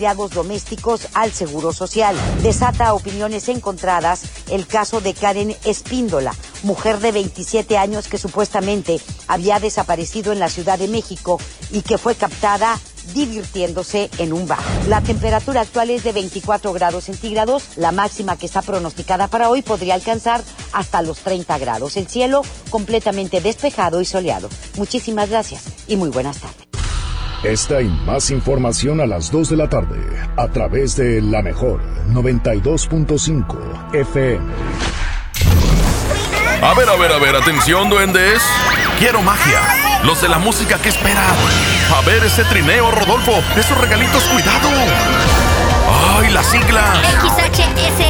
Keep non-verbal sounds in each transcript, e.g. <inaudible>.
empleados domésticos al Seguro Social. Desata opiniones encontradas el caso de Karen Espíndola, mujer de 27 años que supuestamente había desaparecido en la Ciudad de México y que fue captada divirtiéndose en un bar. La temperatura actual es de 24 grados centígrados, la máxima que está pronosticada para hoy podría alcanzar hasta los 30 grados. El cielo completamente despejado y soleado. Muchísimas gracias y muy buenas tardes. Esta y más información a las 2 de la tarde a través de la mejor 92.5 FM. A ver, a ver, a ver, atención, duendes. Quiero magia. Los de la música que esperan. A ver ese trineo, Rodolfo. Esos regalitos, cuidado. ¡Ay, la sigla! XHSRO.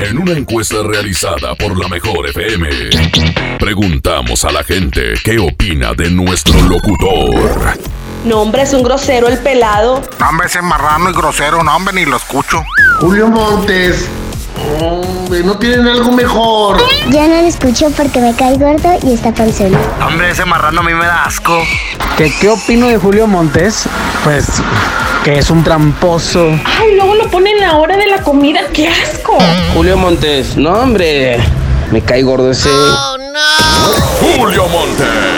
En una encuesta realizada por la Mejor FM, preguntamos a la gente qué opina de nuestro locutor. No, hombre, es un grosero el pelado. No, hombre, ese marrano y grosero, no, hombre, ni lo escucho. Julio Montes. Hombre, no tienen algo mejor. Ya no lo escucho porque me cae gordo y está panzón. Hombre, ese marrano a mí me da asco. ¿Qué, ¿Qué opino de Julio Montes? Pues que es un tramposo. Ay, luego lo ponen a la hora de la comida. ¡Qué asco! Julio Montes, no, hombre. Me cae gordo ese. Julio Monte.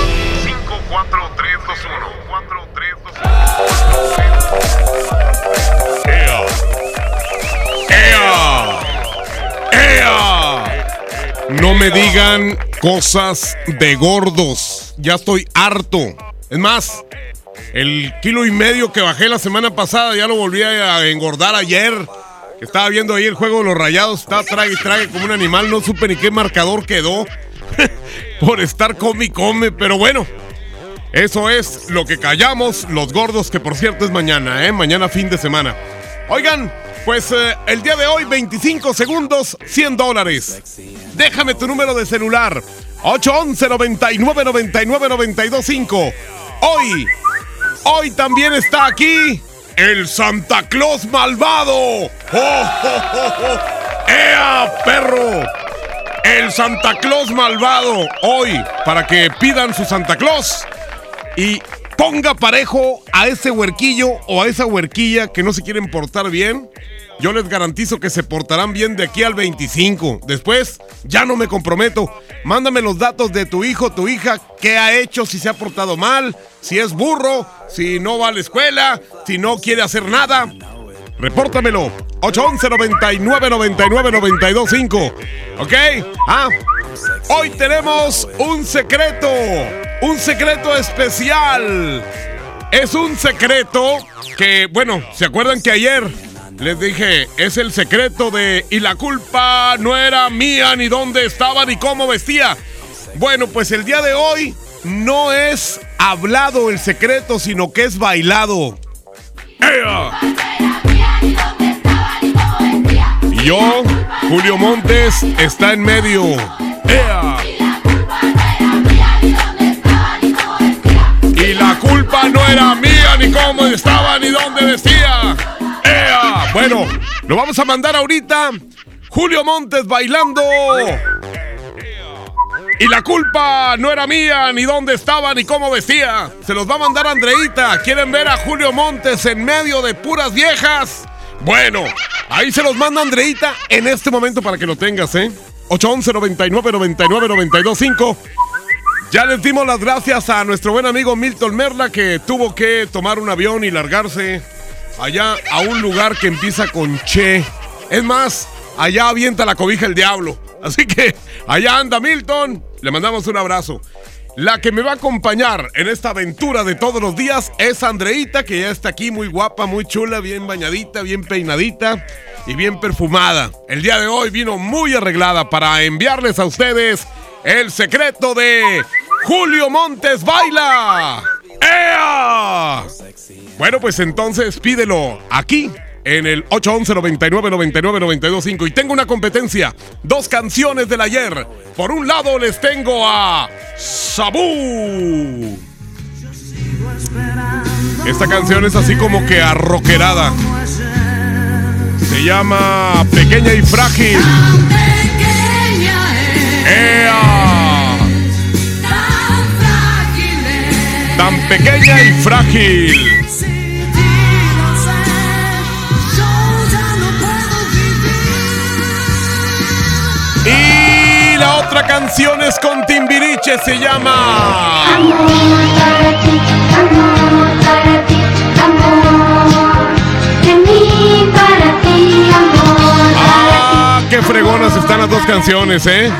No me digan cosas de gordos. Ya estoy harto. Es más, el kilo y medio que bajé la semana pasada ya lo volví a engordar ayer. Estaba viendo ahí el juego de los rayados. Estaba trague y trague como un animal. No supe ni qué marcador quedó. <laughs> Por estar come y come. Pero bueno, eso es lo que callamos los gordos, que por cierto es mañana, ¿eh? Mañana fin de semana. Oigan, pues eh, el día de hoy, 25 segundos, 100 dólares. Déjame tu número de celular. 811 99 99 925 Hoy, hoy también está aquí el Santa Claus malvado. ¡Oh, oh, oh, oh! ¡Ea, perro! El Santa Claus malvado. Hoy, para que pidan su Santa Claus y ponga parejo a ese huerquillo o a esa huerquilla que no se quieren portar bien. Yo les garantizo que se portarán bien de aquí al 25. Después, ya no me comprometo. Mándame los datos de tu hijo, tu hija, qué ha hecho, si se ha portado mal, si es burro, si no va a la escuela, si no quiere hacer nada. Repórtamelo. 811 99 99 925. ¿Ok? Ah, hoy tenemos un secreto. Un secreto especial. Es un secreto que, bueno, ¿se acuerdan que ayer les dije, es el secreto de y la culpa no era mía, ni dónde estaba, ni cómo vestía? Bueno, pues el día de hoy no es hablado el secreto, sino que es bailado. ¡Ea! Yo, Julio Montes, está en medio. ¡Ea! Culpa no era mía, ni cómo estaba, ni dónde vestía. ¡Ea! Bueno, lo vamos a mandar ahorita. Julio Montes bailando. Y la culpa no era mía, ni dónde estaba, ni cómo vestía. Se los va a mandar Andreita. ¿Quieren ver a Julio Montes en medio de puras viejas? Bueno, ahí se los manda Andreita en este momento para que lo tengas, ¿eh? 811 99 99 925 ya les dimos las gracias a nuestro buen amigo Milton Merla que tuvo que tomar un avión y largarse allá a un lugar que empieza con Che. Es más, allá avienta la cobija el diablo. Así que allá anda Milton. Le mandamos un abrazo. La que me va a acompañar en esta aventura de todos los días es Andreita, que ya está aquí muy guapa, muy chula, bien bañadita, bien peinadita y bien perfumada. El día de hoy vino muy arreglada para enviarles a ustedes el secreto de Julio Montes Baila. ¡Ea! Bueno, pues entonces pídelo aquí en el 811 99 99 925 y tengo una competencia, dos canciones del ayer. Por un lado les tengo a Sabú. Esta canción es así como que arroquerada. Se llama Pequeña y Frágil. ¡Ea! Tan pequeña y frágil. Y la otra canción es con Timbiriche, se llama. Ah, qué fregonas están las dos canciones, ¿eh?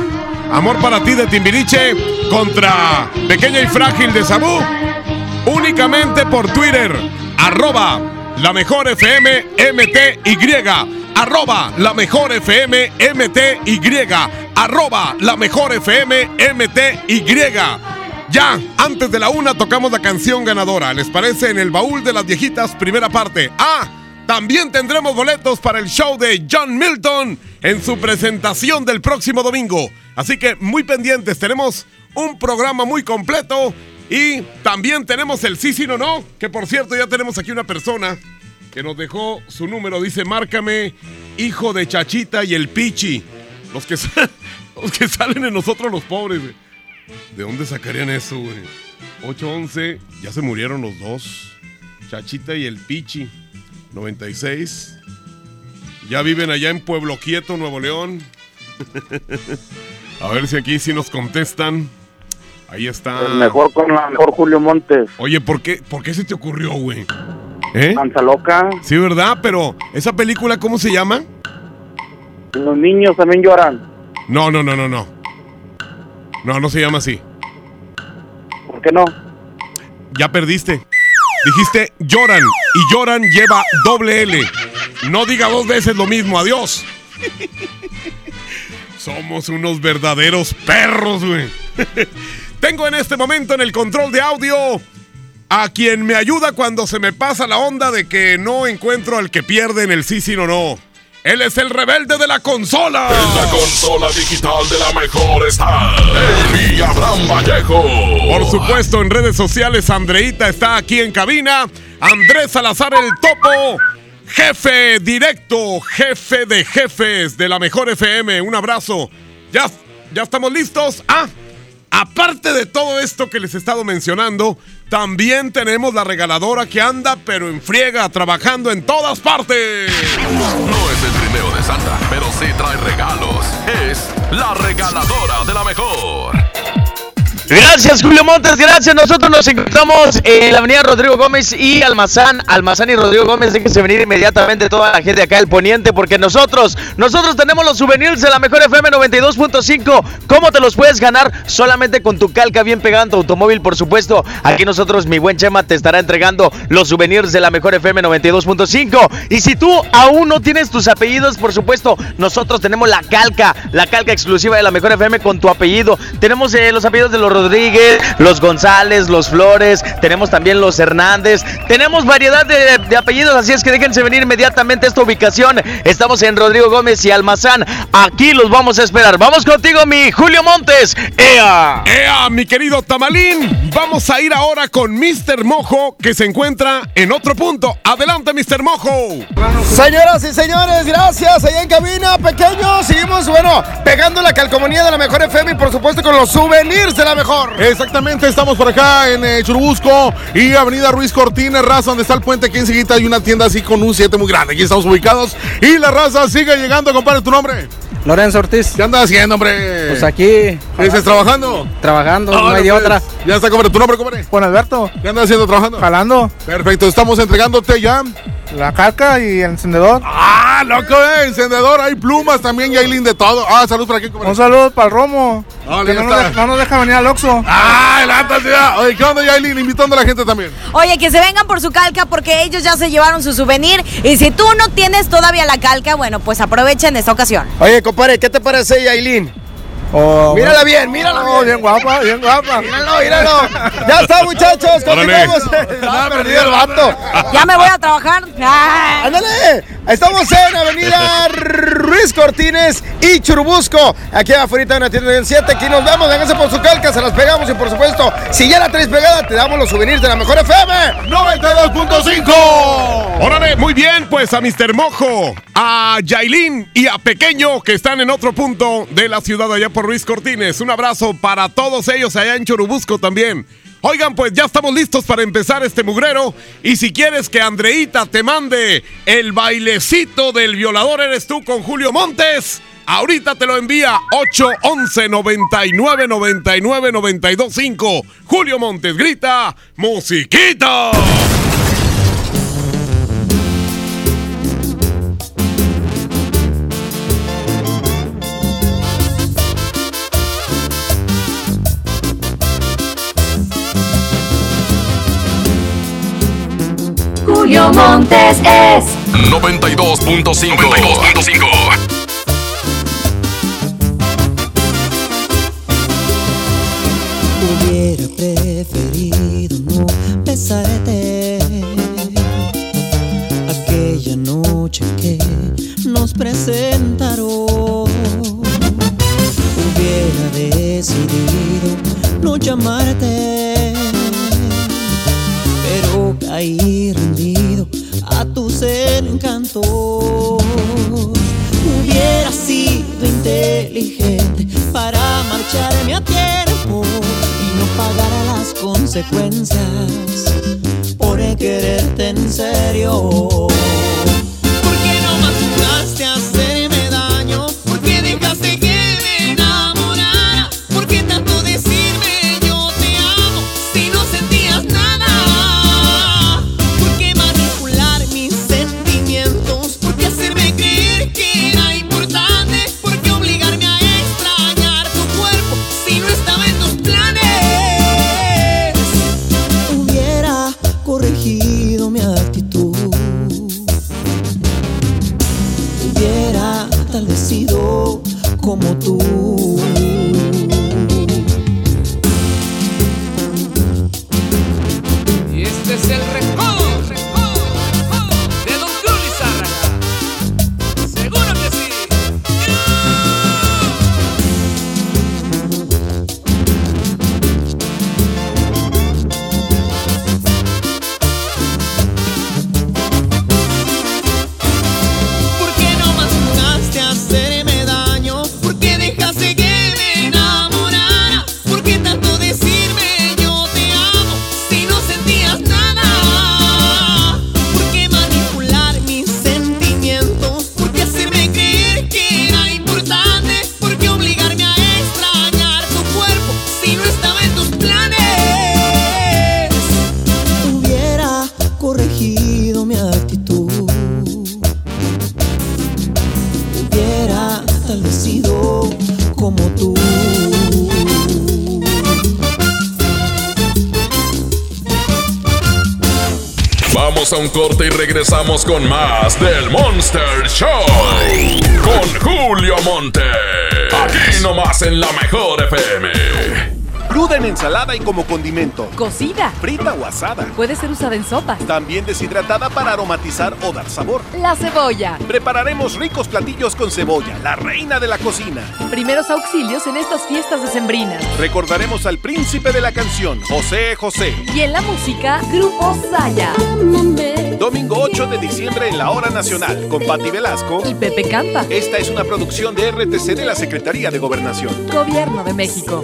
Amor para ti de Timbiriche contra Pequeña y Frágil de Sabú. Únicamente por Twitter, arroba la mejor FM MTY, arroba la mejor FM MTY, arroba la mejor FM MTY. Ya, antes de la una tocamos la canción ganadora. ¿Les parece? En el baúl de las viejitas, primera parte. Ah, también tendremos boletos para el show de John Milton en su presentación del próximo domingo. Así que muy pendientes, tenemos un programa muy completo y también tenemos el sí, sí, no, no. Que por cierto, ya tenemos aquí una persona que nos dejó su número. Dice, márcame, hijo de Chachita y el Pichi. Los que, <laughs> los que salen en nosotros los pobres. ¿De dónde sacarían eso, güey? 811, ya se murieron los dos. Chachita y el Pichi. 96. Ya viven allá en Pueblo Quieto, Nuevo León. <laughs> A ver si aquí sí nos contestan. Ahí está. El mejor con la mejor Julio Montes. Oye, ¿por qué, ¿por qué se te ocurrió, güey? ¿Eh? Panza loca. Sí, ¿verdad? Pero, ¿esa película cómo se llama? Los niños también lloran. No, no, no, no, no. No, no se llama así. ¿Por qué no? Ya perdiste. Dijiste lloran y lloran lleva doble L. No diga dos veces lo mismo. Adiós. Somos unos verdaderos perros, güey. Tengo en este momento en el control de audio a quien me ayuda cuando se me pasa la onda de que no encuentro al que pierde en el sí, sí, no, no. Él es el rebelde de la consola. En la consola digital de la mejor está el Abraham Vallejo. Por supuesto, en redes sociales, Andreita está aquí en cabina. Andrés Salazar el Topo. Jefe directo, jefe de jefes de la mejor FM. Un abrazo. Ya, ya estamos listos. Ah, aparte de todo esto que les he estado mencionando, también tenemos la regaladora que anda pero en friega, trabajando en todas partes. No es el trineo de Santa, pero sí trae regalos. Es la regaladora de la mejor. Gracias, Julio Montes, gracias. Nosotros nos encontramos en la avenida Rodrigo Gómez y Almazán. Almazán y Rodrigo Gómez, déjense venir inmediatamente toda la gente acá del Poniente, porque nosotros, nosotros tenemos los souvenirs de la mejor FM 92.5. ¿Cómo te los puedes ganar? Solamente con tu calca bien pegada en tu automóvil, por supuesto. Aquí nosotros, mi buen Chema, te estará entregando los souvenirs de la mejor FM 92.5. Y si tú aún no tienes tus apellidos, por supuesto, nosotros tenemos la calca, la calca exclusiva de la mejor FM con tu apellido. Tenemos eh, los apellidos de los Rodríguez, los González, los Flores, tenemos también los Hernández, tenemos variedad de, de, apellidos, así es que déjense venir inmediatamente a esta ubicación. Estamos en Rodrigo Gómez y Almazán, aquí los vamos a esperar. Vamos contigo, mi Julio Montes. ¡Ea! ¡Ea, mi querido Tamalín! Vamos a ir ahora con Mr. Mojo, que se encuentra en otro punto. Adelante, Mr. Mojo. Señoras y señores, gracias. Allá en cabina, pequeños, seguimos, bueno, pegando la calcomanía de la mejor FM y por supuesto con los souvenirs de la mejor. Exactamente, estamos por acá en eh, Churubusco y Avenida Ruiz Cortines, raza, donde está el puente aquí enseguida hay una tienda así con un 7 muy grande. Aquí estamos ubicados y la raza sigue llegando, compadre, ¿tu nombre? Lorenzo Ortiz. ¿Qué andas haciendo, hombre? Pues aquí. ¿Estás trabajando? Trabajando, no hay de pues, otra. Ya está, compadre. ¿Tu nombre, compadre? Juan Alberto. ¿Qué andas haciendo trabajando? Jalando. Perfecto, estamos entregándote ya La calca y el encendedor. Ah, loco, eh, encendedor, hay plumas también, Yailin, de todo. Ah, salud para aquí. Un saludo para el Romo. Dale, que no nos, deja, no nos deja venir al Oxxo. Ah, adelante, ciudad. Oye, ¿qué onda, Yailin? Invitando a la gente también. Oye, que se vengan por su calca porque ellos ya se llevaron su souvenir. Y si tú no tienes todavía la calca, bueno, pues aprovechen esta ocasión. Oye, compadre, ¿qué te parece, Yailin? Oh, Mírala bien, mírala Oh, bien guapa, bien guapa. Míralo, míralo. Ya está, muchachos, continuamos. Está <laughs> perdido el vato. Ya me voy a trabajar. ¡Ándale! Estamos en Avenida Ruiz Cortines y Churubusco. Aquí afuera en la tienda del 7. Aquí nos vemos. Vénganse por su calca, se las pegamos. Y por supuesto, si ya la traes pegada, te damos los souvenirs de la mejor FM. 92.5. Órale, muy bien, pues a Mr. Mojo, a Yailin y a Pequeño que están en otro punto de la ciudad allá por Ruiz Cortines. Un abrazo para todos ellos allá en Churubusco también. Oigan, pues ya estamos listos para empezar este mugrero. Y si quieres que Andreita te mande el bailecito del violador eres tú con Julio Montes, ahorita te lo envía 811 99 99 92 5. Julio Montes grita, musiquita. Montes es 92.5. 92.5. y como condimento. Cocida. Frita o asada. Puede ser usada en sopas. También deshidratada para aromatizar o dar sabor. La cebolla. Prepararemos ricos platillos con cebolla, la reina de la cocina. Primeros auxilios en estas fiestas decembrinas. Recordaremos al príncipe de la canción, José José. Y en la música, Grupo Saya. Domingo 8 de diciembre en la Hora Nacional, con Patti Velasco y Pepe Campa. Esta es una producción de RTC de la Secretaría de Gobernación. Gobierno de México.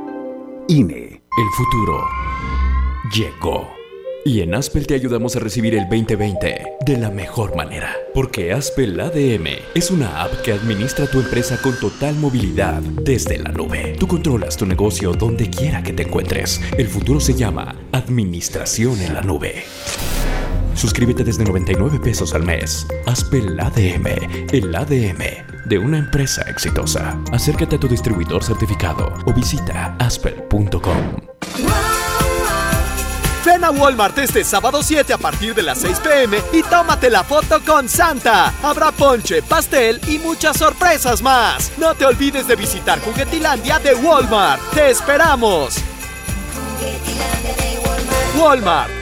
INE. El futuro llegó. Y en Aspel te ayudamos a recibir el 2020 de la mejor manera. Porque Aspel ADM es una app que administra tu empresa con total movilidad desde la nube. Tú controlas tu negocio donde quiera que te encuentres. El futuro se llama Administración en la Nube. Suscríbete desde 99 pesos al mes. Aspel ADM, el ADM de una empresa exitosa. Acércate a tu distribuidor certificado o visita aspel.com. Ven a Walmart este sábado 7 a partir de las 6 pm y tómate la foto con Santa. Habrá ponche, pastel y muchas sorpresas más. No te olvides de visitar Juguetilandia de Walmart. ¡Te esperamos! Walmart.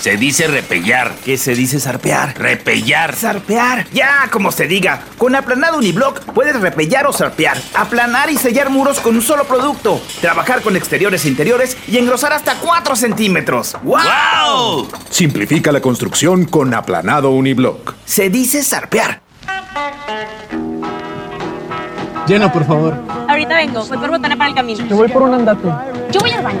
Se dice repellar. ¿Qué se dice zarpear? Repellar. Zarpear. Ya, como se diga. Con aplanado uniblock puedes repellar o zarpear. Aplanar y sellar muros con un solo producto. Trabajar con exteriores e interiores y engrosar hasta 4 centímetros. ¡Wow! Simplifica la construcción con aplanado uniblock. Se dice zarpear. Lleno, por favor. Ahorita vengo, voy por botana para el camino. Yo voy por un andate. Yo voy al baño.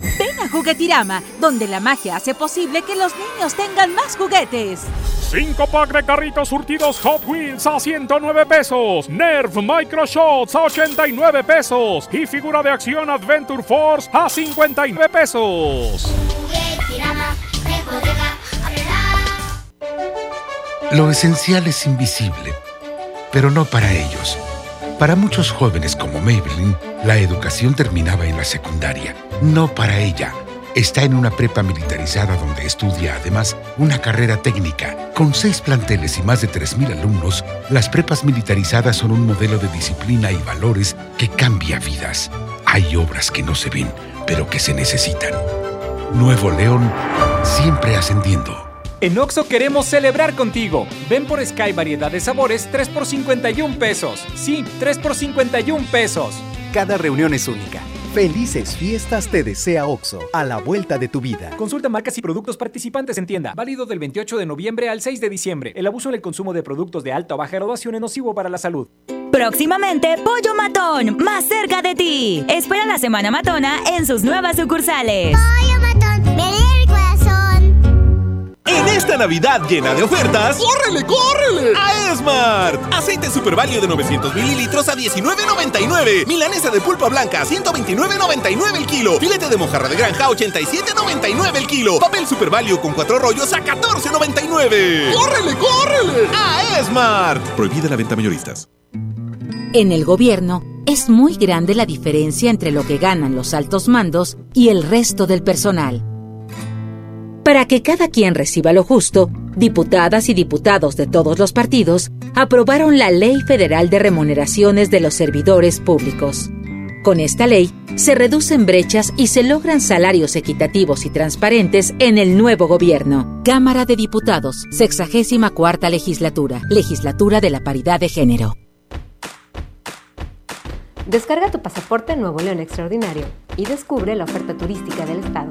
Ven a Juguetirama, donde la magia hace posible que los niños tengan más juguetes. 5 pack de carritos surtidos Hot Wheels a 109 pesos. Nerf Micro Shots a 89 pesos. Y figura de acción Adventure Force a 59 pesos. Lo esencial es invisible, pero no para ellos. Para muchos jóvenes como Maybelline, la educación terminaba en la secundaria. No para ella. Está en una prepa militarizada donde estudia además una carrera técnica. Con seis planteles y más de 3.000 alumnos, las prepas militarizadas son un modelo de disciplina y valores que cambia vidas. Hay obras que no se ven, pero que se necesitan. Nuevo León, siempre ascendiendo. En Oxo queremos celebrar contigo. Ven por Sky variedad de sabores 3 por 51 pesos. Sí, 3 por 51 pesos. Cada reunión es única. Felices fiestas te desea OXO, a la vuelta de tu vida. Consulta marcas y productos participantes en tienda. Válido del 28 de noviembre al 6 de diciembre. El abuso en el consumo de productos de alta o baja graduación es nocivo para la salud. Próximamente, Pollo Matón, más cerca de ti. Espera la Semana Matona en sus nuevas sucursales. Pollo Matón, En esta Navidad llena de ofertas, ¡Córrele, córrele! a Esmart. Aceite Super Value de 900 mililitros a 19.99. Milanesa de pulpa blanca a 129.99 el kilo. Filete de mojarra de granja a 87.99 el kilo. Papel Super Value con cuatro rollos a 14.99. ¡Córrele, córrele! A Esmart. Prohibida la venta mayoristas. En el gobierno es muy grande la diferencia entre lo que ganan los altos mandos y el resto del personal. Para que cada quien reciba lo justo, diputadas y diputados de todos los partidos aprobaron la Ley Federal de Remuneraciones de los Servidores Públicos. Con esta ley se reducen brechas y se logran salarios equitativos y transparentes en el nuevo gobierno. Cámara de Diputados, 64 legislatura, legislatura de la paridad de género. Descarga tu pasaporte Nuevo León Extraordinario y descubre la oferta turística del Estado.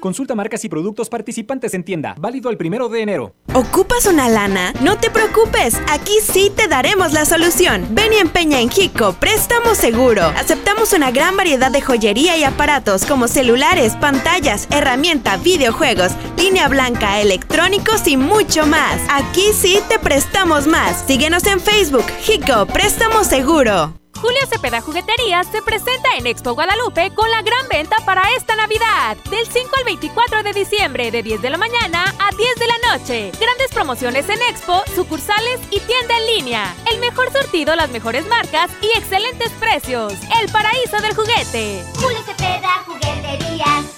Consulta marcas y productos participantes en tienda. Válido el primero de enero. ¿Ocupas una lana? No te preocupes, aquí sí te daremos la solución. Ven y empeña en Hico, préstamo seguro. Aceptamos una gran variedad de joyería y aparatos como celulares, pantallas, herramienta, videojuegos, línea blanca, electrónicos y mucho más. Aquí sí te prestamos más. Síguenos en Facebook, Hico, préstamo seguro. Julio Cepeda Jugueterías se presenta en Expo Guadalupe con la gran venta para esta Navidad. Del 5 al 24 de diciembre, de 10 de la mañana a 10 de la noche. Grandes promociones en Expo, sucursales y tienda en línea. El mejor surtido, las mejores marcas y excelentes precios. El paraíso del juguete. Julio Cepeda Jugueterías.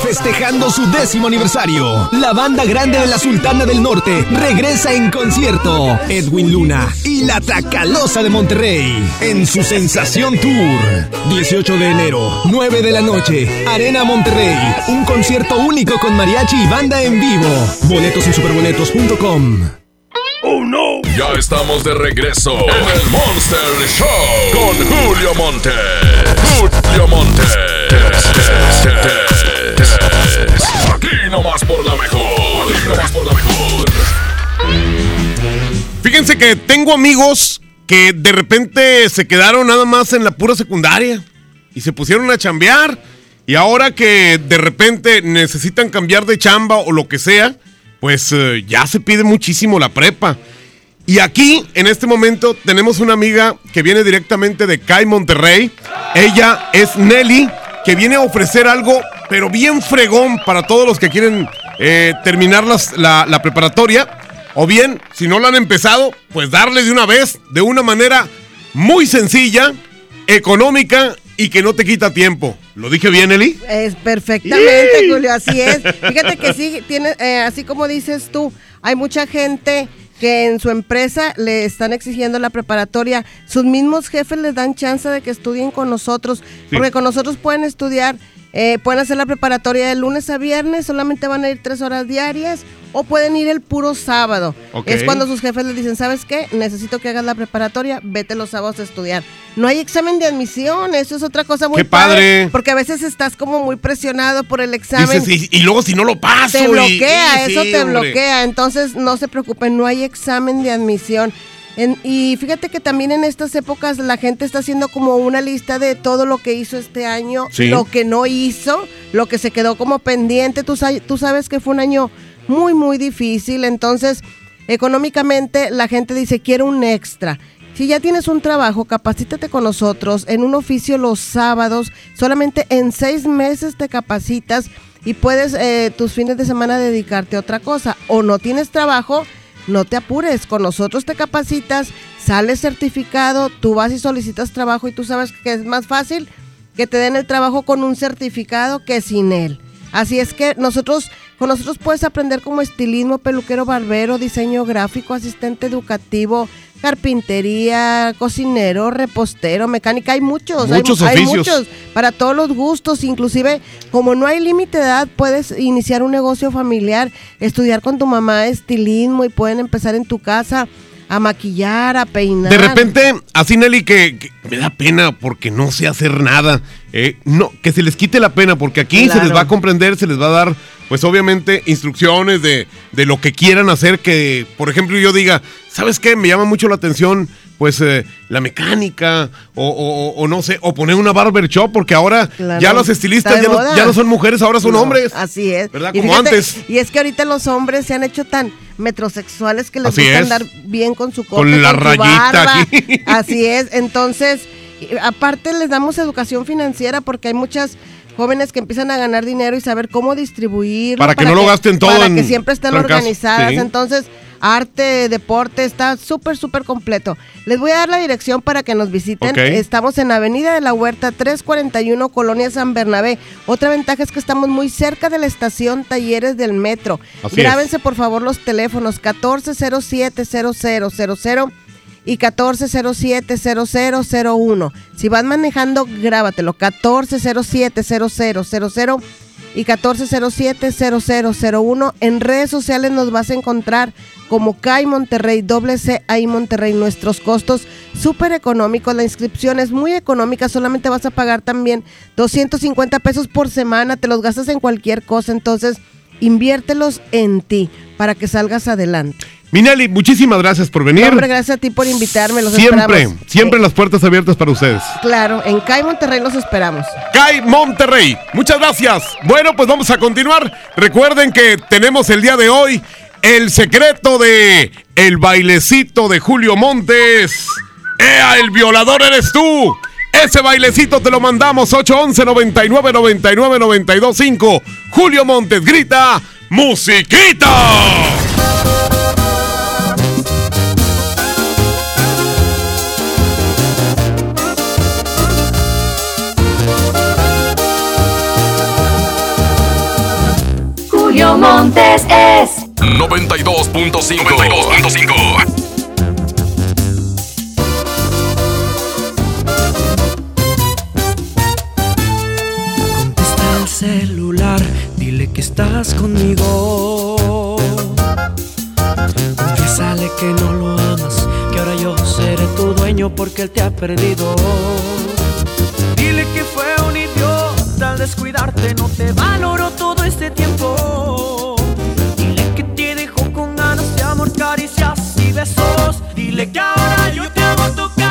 Festejando su décimo aniversario, la banda grande de la Sultana del Norte regresa en concierto. Edwin Luna y la Tracalosa de Monterrey en su Sensación Tour. 18 de enero, 9 de la noche, Arena Monterrey. Un concierto único con mariachi y banda en vivo. Boletos en superboletos.com. ¡Oh no! Ya estamos de regreso en el Monster Show con Julio Monte. Julio Monte. Aquí nomás por la mejor. Por la mejor. Fíjense que tengo amigos que de repente se quedaron nada más en la pura secundaria y se pusieron a chambear. Y ahora que de repente necesitan cambiar de chamba o lo que sea, pues eh, ya se pide muchísimo la prepa. Y aquí, en este momento, tenemos una amiga que viene directamente de CAI Monterrey. Ella es Nelly, que viene a ofrecer algo, pero bien fregón para todos los que quieren eh, terminar las- la, la preparatoria. O bien, si no lo han empezado, pues darle de una vez, de una manera muy sencilla, económica y que no te quita tiempo. ¿Lo dije bien, Eli? Es perfectamente. Julio, así es. <laughs> Fíjate que sí, tiene, eh, así como dices tú, hay mucha gente que en su empresa le están exigiendo la preparatoria. Sus mismos jefes les dan chance de que estudien con nosotros, porque con nosotros pueden estudiar, eh, pueden hacer la preparatoria de lunes a viernes, solamente van a ir tres horas diarias, o pueden ir el puro sábado. Es cuando sus jefes les dicen, ¿sabes qué? Necesito que hagas la preparatoria, vete los sábados a estudiar. No hay examen de admisión, eso es otra cosa muy ¡Qué padre! Porque a veces estás como muy presionado por el examen. Dices, y, y luego si no lo paso. te y- bloquea, y- eso sí, te hombre. bloquea. Entonces no se preocupen, no hay examen de admisión. En- y fíjate que también en estas épocas la gente está haciendo como una lista de todo lo que hizo este año, Sí. lo que no hizo, lo que se quedó como pendiente. Tú, tú sabes que fue un año muy, muy difícil. Entonces, económicamente la gente dice, quiero un extra. Si ya tienes un trabajo, capacítate con nosotros en un oficio los sábados. Solamente en seis meses te capacitas y puedes eh, tus fines de semana dedicarte a otra cosa. O no tienes trabajo, no te apures. Con nosotros te capacitas, sales certificado, tú vas y solicitas trabajo y tú sabes que es más fácil que te den el trabajo con un certificado que sin él. Así es que nosotros, con nosotros puedes aprender como estilismo, peluquero, barbero, diseño gráfico, asistente educativo, carpintería, cocinero, repostero, mecánica. Hay muchos, hay Muchos mu- hay, muchos para todos los gustos. Inclusive, como no hay límite de edad, puedes iniciar un negocio familiar, estudiar con tu mamá estilismo y pueden empezar en tu casa a maquillar, a peinar. De repente, así Nelly, que, que me da pena porque no sé hacer nada. Eh, no, que se les quite la pena porque aquí se les va a comprender, se les va a dar, pues obviamente, instrucciones de, de lo que quieran hacer. Que, por ejemplo, yo diga, ¿sabes qué? Me llama mucho la atención, pues, eh, la mecánica o, o- o- no sé, o poner una barber shop porque ahora Claro. ya los estilistas ya no, ya no son mujeres, ahora son No, hombres. Así es. ¿Verdad? Y Como fíjate, antes. Y es que ahorita los hombres se han hecho tan metrosexuales que les Así gusta es. andar bien con su corte, Con la su rayita barba. aquí. <laughs> Así es. Entonces, aparte les damos educación financiera porque hay muchas jóvenes que empiezan a ganar dinero y saber cómo distribuir Para que no lo gasten todo para en que siempre estén trancas, organizadas. sí. Entonces, arte, deporte, está súper, súper completo. Les voy a dar la dirección para que nos visiten. Ok. Estamos en Avenida de la Huerta 341, Colonia San Bernabé. Otra ventaja es que estamos muy cerca de la estación Talleres del Metro. Así Grábense por favor los teléfonos 1407-0000 y 1407-0001. Si vas manejando, grábatelo 1407-0000 y 1407-0001. En redes sociales nos vas a encontrar como CAI Monterrey, doble C ahí Monterrey. Nuestros costos súper económicos. La inscripción es muy económica. Solamente vas a pagar también 250 pesos por semana. Te los gastas en cualquier cosa. Entonces, inviértelos en ti para que salgas adelante. Minelli, muchísimas gracias por venir. Hombre, gracias a ti por invitarme. Los siempre, esperamos. siempre las puertas abiertas para ustedes. Claro, en CAI Monterrey los esperamos. CAI Monterrey. Muchas gracias. Bueno, pues vamos a continuar. Recuerden que tenemos el día de hoy el secreto de el bailecito de Julio Montes. ¡Ea, el violador eres tú! Ese bailecito te lo mandamos 811 99 99 92 5. Julio Montes grita ¡Musiquita! Montes es 92.5. 92.5. Contesta el celular, dile que estás conmigo. Confiésale que no lo amas, que ahora yo seré tu dueño porque él te ha perdido. Dile que fue descuidarte, no te valoró todo este tiempo. Dile que te dejó con ganas de amor, caricias y besos. Dile que ahora yo te hago tocar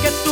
que tú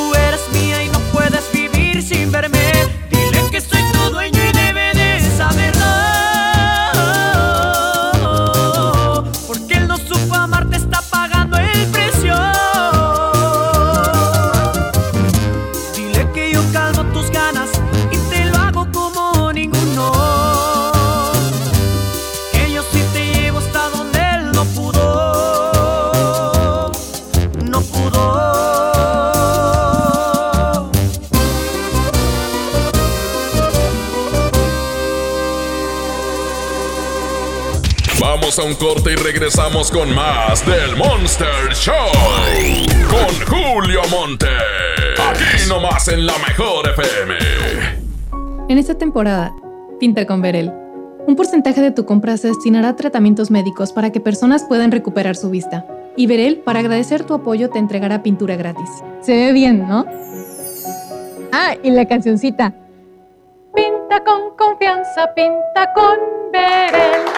corte y regresamos con más del Monster Show. Con Julio Monte. Aquí nomás en la mejor FM. En esta temporada, pinta con Verel. Un porcentaje de tu compra se destinará a tratamientos médicos para que personas puedan recuperar su vista. Y Verel, para agradecer tu apoyo, te entregará pintura gratis. Se ve bien, ¿no? Ah, y la cancioncita. Pinta con confianza, pinta con Verel.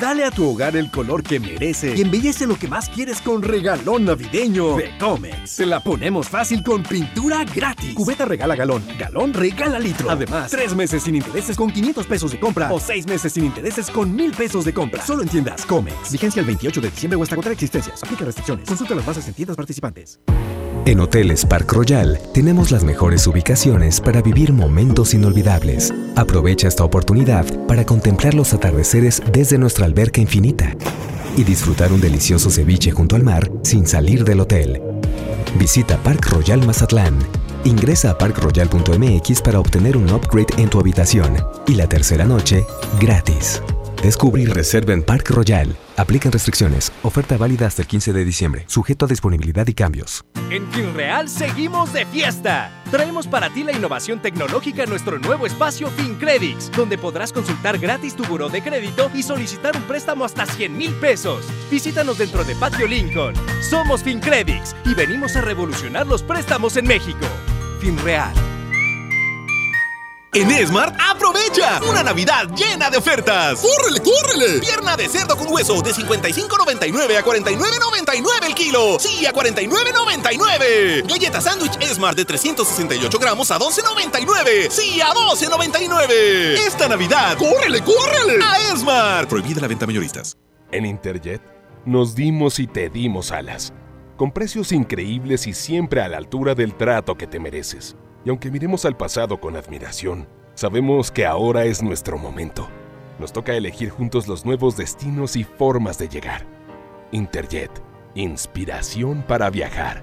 Dale a tu hogar el color que merece y embellece lo que más quieres con regalón navideño de Comex. Se la ponemos fácil con pintura gratis. Cubeta regala galón, galón regala litro. Además, tres meses sin intereses con 500 pesos de compra o seis meses sin intereses con 1000 pesos de compra. Solo en tiendas Comex. Vigencia el 28 de diciembre o hasta agotar existencias. Aplica restricciones. Consulta las bases en tiendas participantes. En Hoteles Park Royal tenemos las mejores ubicaciones para vivir momentos inolvidables. Aprovecha esta oportunidad para contemplar los atardeceres desde nuestra alberca infinita y disfrutar un delicioso ceviche junto al mar sin salir del hotel. Visita Park Royal Mazatlán. Ingresa a parkroyal.mx para obtener un upgrade en tu habitación y la tercera noche gratis. Descubre y reserva en Park Royal. Aplican restricciones. Oferta válida hasta el 15 de diciembre. Sujeto a disponibilidad y cambios. En FinReal seguimos de fiesta. Traemos para ti la innovación tecnológica en nuestro nuevo espacio FinCredits, donde podrás consultar gratis tu buró de crédito y solicitar un préstamo hasta 100 mil pesos. Visítanos dentro de Patio Lincoln. Somos FinCredits y venimos a revolucionar los préstamos en México. FinReal. En Esmart, aprovecha una Navidad llena de ofertas. ¡Córrele, córrele! Pierna de cerdo con hueso de 55.99 a 49.99 el kilo. Sí, a 49.99. Galleta sándwich Esmart de 368 gramos a 12.99. Sí, a 12.99. Esta Navidad, ¡córrele, córrele! A Esmart. Prohibida la venta mayoristas. En Interjet nos dimos y te dimos alas, con precios increíbles y siempre a la altura del trato que te mereces. Y aunque miremos al pasado con admiración, sabemos que ahora es nuestro momento. Nos toca elegir juntos los nuevos destinos y formas de llegar. Interjet, inspiración para viajar.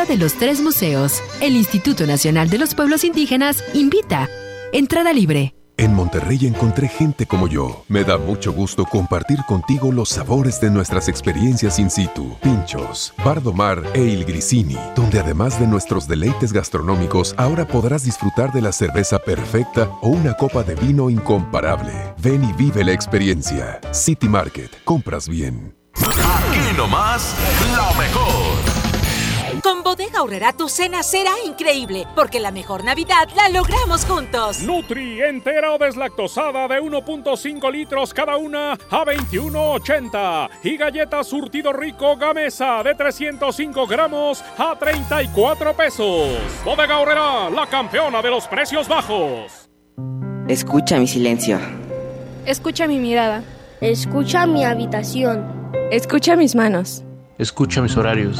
de los tres museos. El Instituto Nacional de los Pueblos Indígenas invita. Entrada libre. En Monterrey encontré gente como yo. Me da mucho gusto compartir contigo los sabores de nuestras experiencias in situ. Pinchos, Bardomar e Il Grisini, donde además de nuestros deleites gastronómicos, ahora podrás disfrutar de la cerveza perfecta o una copa de vino incomparable. Ven y vive la experiencia. City Market, compras bien. Aquí nomás, la mejor. Bodega Aurrera tu cena será increíble, porque la mejor Navidad la logramos juntos. Nutri entera o deslactosada de 1.5 litros cada una a 21.80 y galletas surtido rico Gamesa de 305 gramos a 34 pesos. Bodega Aurrera, la campeona de los precios bajos. Escucha mi silencio. Escucha mi mirada. Escucha mi habitación. Escucha mis manos. Escucha mis horarios.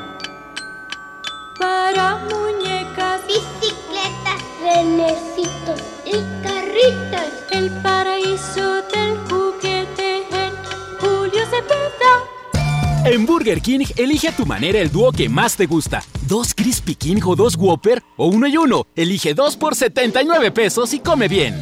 Para muñecas, bicicletas, renecitos y carritos. El paraíso del juguete en Julio Cepeda. En Burger King, elige a tu manera el dúo que más te gusta. Dos Crispy King o dos Whopper o uno y uno. Elige dos por 79 pesos y come bien.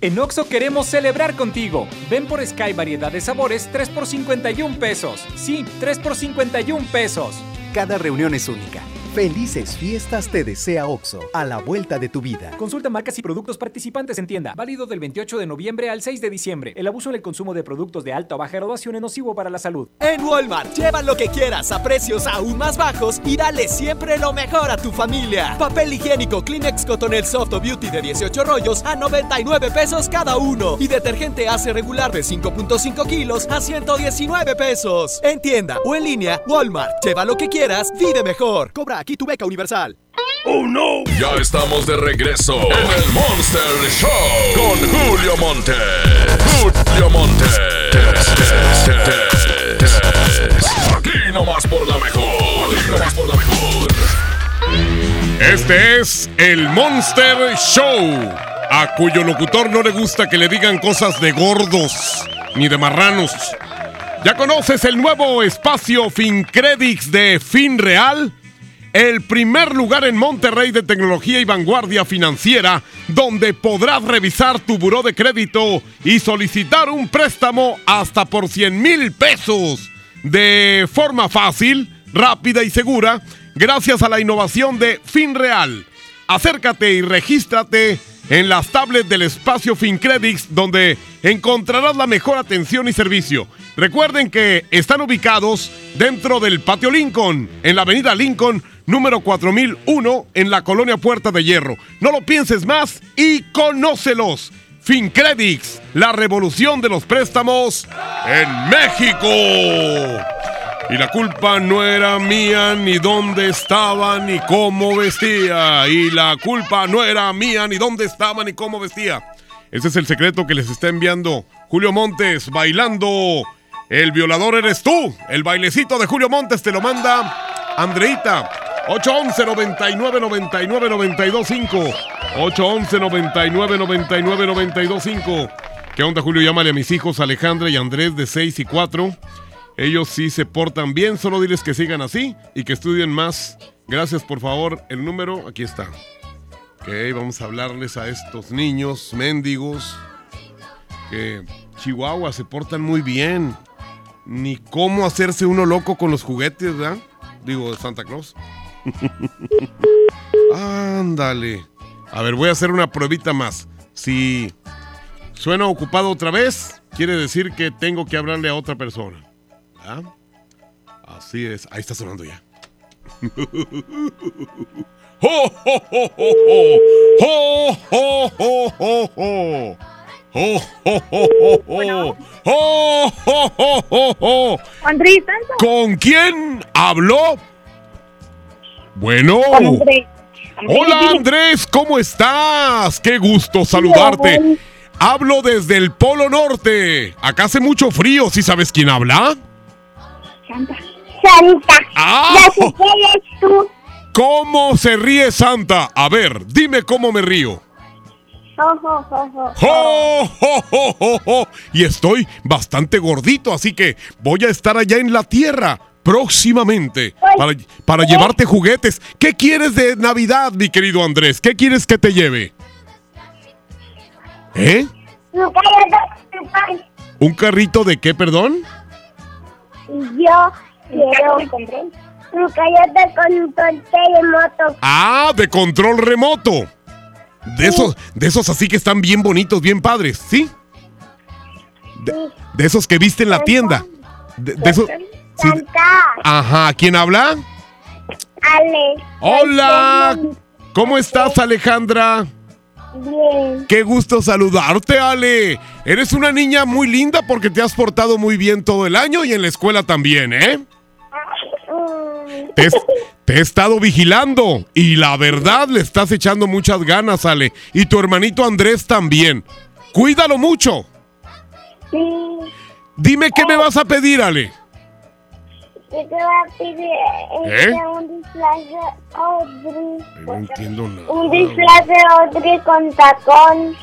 En Oxo queremos celebrar contigo. Ven por Sky variedad de sabores 3 por 51 pesos. Sí, 3 por 51 pesos. Cada reunión es única. Felices fiestas te desea OXO, a la vuelta de tu vida. Consulta marcas y productos participantes en tienda. Válido del 28 de noviembre al 6 de diciembre. El abuso en el consumo de productos de alta o baja graduación es nocivo para la salud. En Walmart, lleva lo que quieras a precios aún más bajos y dale siempre lo mejor a tu familia. Papel higiénico Kleenex Cotonel Soft o Beauty de 18 rollos a 99 pesos cada uno. Y detergente hace regular de 5.5 kilos a 119 pesos. En tienda o en línea, Walmart. Lleva lo que quieras, vive mejor. Cobra aquí tu beca universal. ¡Oh, no! Ya estamos de regreso en el Monster Show con Julio Monte. Julio Monte. Aquí nomás por la mejor. Aquí nomás por la mejor. Este es el Monster Show, a cuyo locutor no le gusta que le digan cosas de gordos ni de marranos. ¿Ya conoces el nuevo espacio FinCredits de FinReal? El primer lugar en Monterrey de tecnología y vanguardia financiera, donde podrás revisar tu buró de crédito y solicitar un préstamo hasta por 100 mil pesos de forma fácil, rápida y segura, gracias a la innovación de FinReal. Acércate y regístrate en las tablets del espacio FinCredits, donde encontrarás la mejor atención y servicio. Recuerden que están ubicados dentro del Patio Lincoln, en la avenida Lincoln, número 4001, en la colonia Puerta de Hierro. No lo pienses más y conócelos. FinCredits, la revolución de los préstamos en México. Y la culpa no era mía, ni dónde estaba, ni cómo vestía. Y la culpa no era mía, ni dónde estaba, ni cómo vestía. Ese es el secreto que les está enviando Julio Montes bailando. El violador eres tú. El bailecito de Julio Montes te lo manda Andreita. 811 99 99 925 811 99 99 925 ¿Qué onda, Julio? Llámale a mis hijos Alejandra y Andrés de 6 y 4. Ellos sí se portan bien, solo diles que sigan así y que estudien más. Gracias, por favor. El número, aquí está. Ok, vamos a hablarles a estos niños mendigos que Chihuahua se portan muy bien. Ni cómo hacerse uno loco con los juguetes, ¿verdad? Digo, de Santa Claus. Ándale. A ver, voy a hacer una pruebita más. Si suena ocupado otra vez, quiere decir que tengo que hablarle a otra persona. ¿Ah? Así es. Ahí está sonando ya. ¡Oh, oh, oh, oh, oh! ¡Oh, oh, oh, oh, oh! ¡Oh, oh, oh, oh, oh! ¡Oh, oh, oh, oh, oh! ¿Con quién habló? Bueno. Hola Andrés, ¿cómo estás? Qué gusto saludarte. Hablo desde el Polo Norte. Acá hace mucho frío, ¿sí sabes quién habla? Santa. Santa. Ah. Tú. ¿Cómo se ríe Santa? A ver, dime cómo me río. Jo, jo, jo, jo. ¡Oh, oh, oh, oh, oh! Y estoy bastante gordito, así que voy a estar allá en la tierra próximamente para, para llevarte juguetes. ¿Qué quieres de Navidad, mi querido Andrés? ¿Qué quieres que te lleve? ¿Eh? Un carrito de pan. ¿Un carrito de qué, perdón? Yo quiero un carrito con un control de moto. Ah, de control remoto. De esos, de esos así que están bien bonitos, bien padres, ¿sí? De, de esos que viste en la tienda. De, de esos. Sí. Ajá, ¿quién habla? Ale. Hola. ¿Cómo estás, Alejandra? Bien. Qué gusto saludarte, Ale. Eres una niña muy linda porque te has portado muy bien todo el año y en la escuela también, ¿eh? Te, es- te he estado vigilando y la verdad le estás echando muchas ganas, Ale. Y tu hermanito Andrés también. Cuídalo mucho. Sí. Dime qué me vas a pedir, Ale. Voy a pedir este, ¿Eh? un disfraz de Audrey. No entiendo nada. Un disfraz de Audrey con tacón.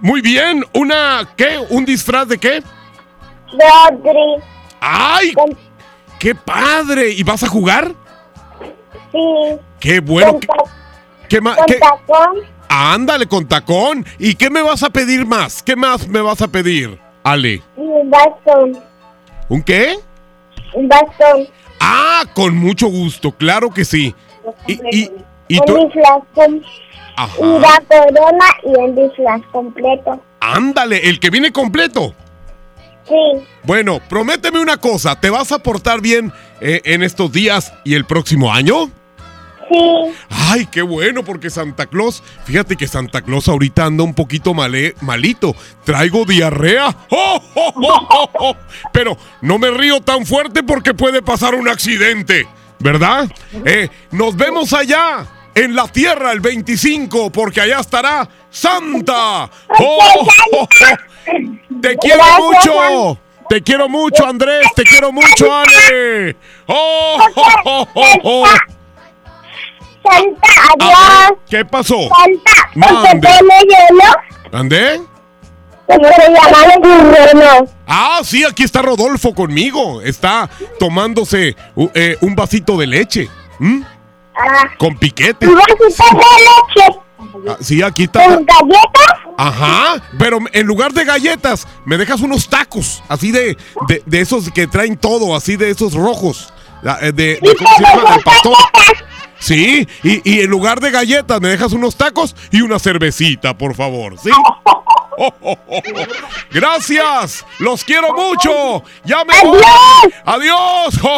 Muy bien. ¿Una qué? ¿Un disfraz de qué? De Audrey. ¡Ay! ¡Qué padre! ¿Y vas a jugar? Sí. ¡Qué bueno! Con, ¿Qué, qué con qué- tacón. Ándale con tacón. ¿Y qué me vas a pedir más? ¿Qué más me vas a pedir, Ale? Un bastón. ¿Un qué? Un bastón. Ah, con mucho gusto, claro que sí. Y, y, y un tú- con Ajá. una corona y un disfraz completo. Ándale, el que viene completo. Sí. Bueno, prométeme una cosa, ¿te vas a portar bien eh, en estos días y el próximo año? Sí. Ay, qué bueno, porque Santa Claus, fíjate que Santa Claus ahorita anda un poquito male- malito. Traigo diarrea. <laughs> ¡Oh, oh, oh, oh, oh! Pero no me río tan fuerte porque puede pasar un accidente, ¿verdad? Eh, nos vemos allá, en la tierra, el 25, porque allá estará Santa. ¡Oh, oh, oh! Te quiero mucho. Te quiero mucho, Andrés. Te quiero mucho, Ale. ¡Oh, oh, oh, oh, oh! Santa, adiós. ¿Qué pasó? Santa, Mande. ¿Andé? ¿Cómo se llama? Ah, sí, aquí está Rodolfo conmigo. Está tomándose u- eh, un vasito de leche. ¿m? Ah. Con piquete. ¿Un vasito de leche? Ah, sí, aquí está. ¿Con galletas? Ajá, pero en lugar de galletas, me dejas unos tacos, así de, de, de esos que traen todo, así de esos rojos. la- eh, De, de- ¿Cómo se llama? Del pastor. Sí, y, y en lugar de galletas, me dejas unos tacos y una cervecita, por favor, ¿sí? Oh, oh, oh, oh. Gracias, los quiero mucho. Ya me voy. Adiós. <laughs>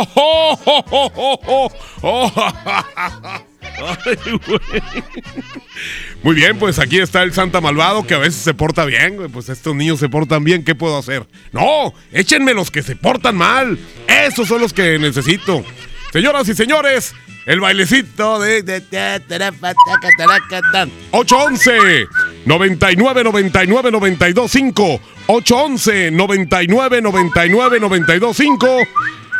Muy bien, pues aquí está el Santa Malvado que a veces se porta bien. Pues estos niños se portan bien, ¿qué puedo hacer? No, échenme los que se portan mal. Esos son los que necesito. Señoras y señores, el bailecito de... de- de- tarafa, taca, taraca, tan. 811 99 99 92 5 811 99 99 92 5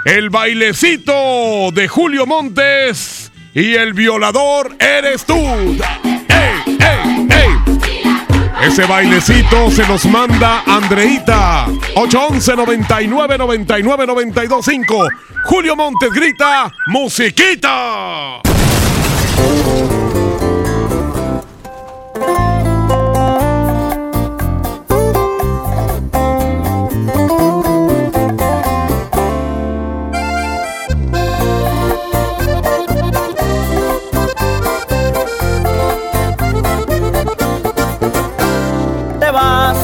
El bailecito de Julio Montes y el violador eres tú. Ese bailecito se nos manda Andreita. 811 99 99 92 5 Julio Montes grita, ¡Musiquita!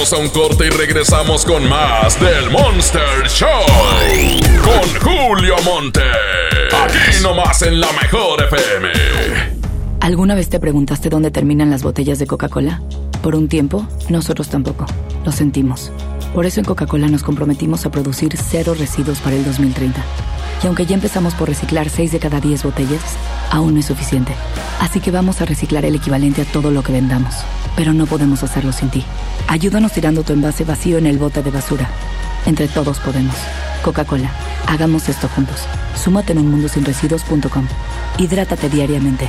Vamos a un corte y regresamos con más del Monster Show. Con Julio Monte. Aquí nomás en la mejor FM. ¿Alguna vez te preguntaste dónde terminan las botellas de Coca-Cola? Por un tiempo, nosotros tampoco. Lo sentimos. Por eso en Coca-Cola nos comprometimos a producir cero residuos para el 2030. Y aunque ya empezamos por reciclar 6 de cada 10 botellas, aún no es suficiente. Así que vamos a reciclar el equivalente a todo lo que vendamos. Pero no podemos hacerlo sin ti. Ayúdanos tirando tu envase vacío en el bote de basura. Entre todos podemos. Coca-Cola, hagamos esto juntos. Súmate en unmundosinresiduos.com. Hidrátate diariamente.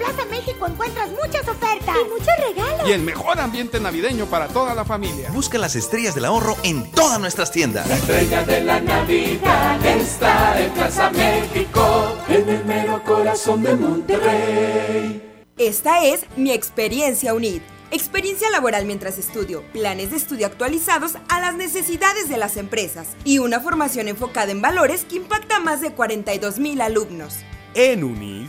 Plaza México encuentras muchas ofertas y muchos regalos. Y el mejor ambiente navideño para toda la familia. Busca las estrellas del ahorro en todas nuestras tiendas. La estrella de la Navidad está en Plaza México, en el mero corazón de Monterrey. Esta es mi experiencia UNID. Experiencia laboral mientras estudio, planes de estudio actualizados a las necesidades de las empresas y una formación enfocada en valores que impacta a más de 42 mil alumnos. En UNID,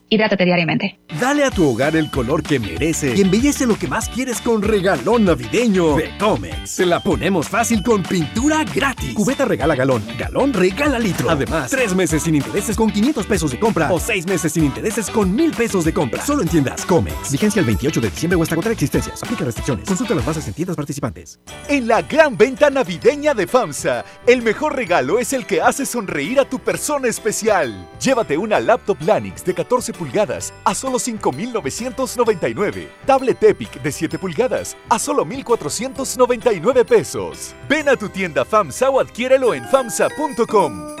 Hidrátate diariamente. Dale a tu hogar el color que merece y embellece lo que más quieres con regalón navideño de Comex. Se la ponemos fácil con pintura gratis. Cubeta regala galón, galón regala litro. Además, tres meses sin intereses con 500 pesos de compra o seis meses sin intereses con 1000 pesos de compra. Solo en tiendas Comex. Vigencia el 28 de diciembre o hasta contra existencias. Aplica restricciones. Consulta las bases en tiendas participantes. En la gran venta navideña de FAMSA, el mejor regalo es el que hace sonreír a tu persona especial. Llévate una laptop Lanix de 14 pulgadas a solo 5,999. Tablet Epic de 7 pulgadas a solo 1,499 pesos. Ven a tu tienda FAMSA o adquiérelo en FAMSA.com.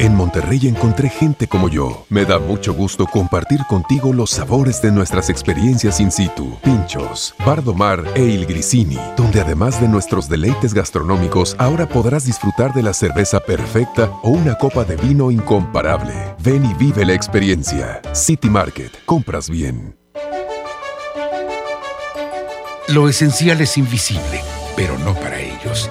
En Monterrey encontré gente como yo. Me da mucho gusto compartir contigo los sabores de nuestras experiencias in situ. Pinchos, Bardomar e Il Grisini, donde además de nuestros deleites gastronómicos, ahora podrás disfrutar de la cerveza perfecta o una copa de vino incomparable. Ven y vive la experiencia. City Market, compras bien. Lo esencial es invisible, pero no para ellos.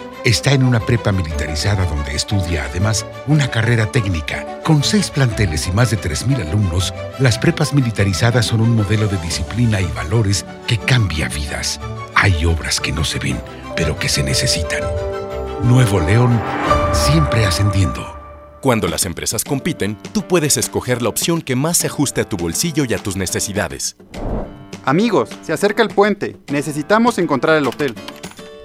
Está en una prepa militarizada donde estudia además una carrera técnica. Con seis planteles y más de 3.000 alumnos, las prepas militarizadas son un modelo de disciplina y valores que cambia vidas. Hay obras que no se ven, pero que se necesitan. Nuevo León, siempre ascendiendo. Cuando las empresas compiten, tú puedes escoger la opción que más se ajuste a tu bolsillo y a tus necesidades. Amigos, se acerca el puente. Necesitamos encontrar el hotel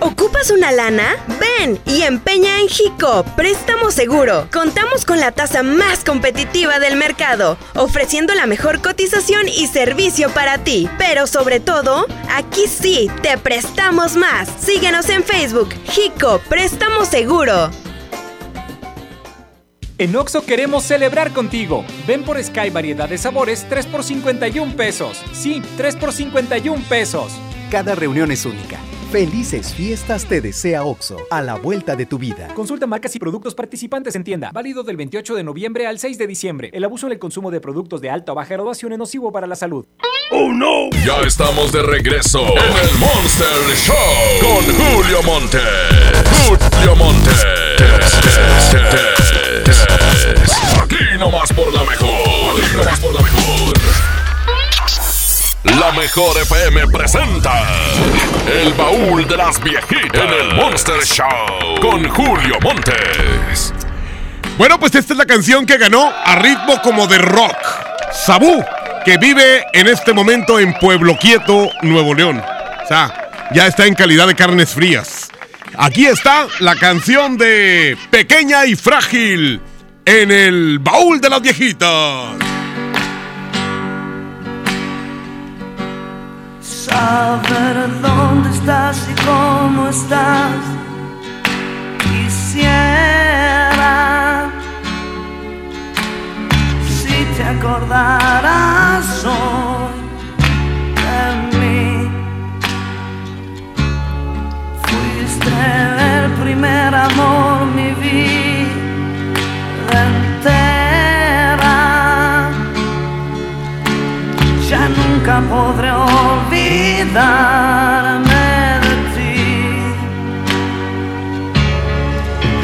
¿Ocupas una lana? Ven y empeña en Jico, préstamo seguro. Contamos con la tasa más competitiva del mercado, ofreciendo la mejor cotización y servicio para ti. Pero sobre todo, aquí sí, te prestamos más. Síguenos en Facebook, Jico, préstamo seguro. En Oxo queremos celebrar contigo. Ven por Sky variedad de sabores 3 por 51 pesos. Sí, 3 por 51 pesos. Cada reunión es única. Felices fiestas te desea OXO, a la vuelta de tu vida. Consulta marcas y productos participantes en tienda. Válido del 28 de noviembre al 6 de diciembre. El abuso en el consumo de productos de alta o baja graduación es nocivo para la salud. ¡Oh, no! Ya estamos de regreso en el Monster Show con Julio Monte. Julio Monte. Aquí nomás por la mejor. Aquí nomás por la mejor. La mejor FM presenta El baúl de las viejitas en el Monster Show con Julio Montes. Bueno, pues esta es la canción que ganó a ritmo como de rock. Sabú, que vive en este momento en Pueblo Quieto, Nuevo León. O sea, ya está en calidad de carnes frías. Aquí está la canción de Pequeña y Frágil en el baúl de las viejitas. Saber dónde estás y cómo estás. Quisiera si te acordaras hoy de mí. Fuiste el primer amor, mi vida entera. Nunca podré olvidarme de ti.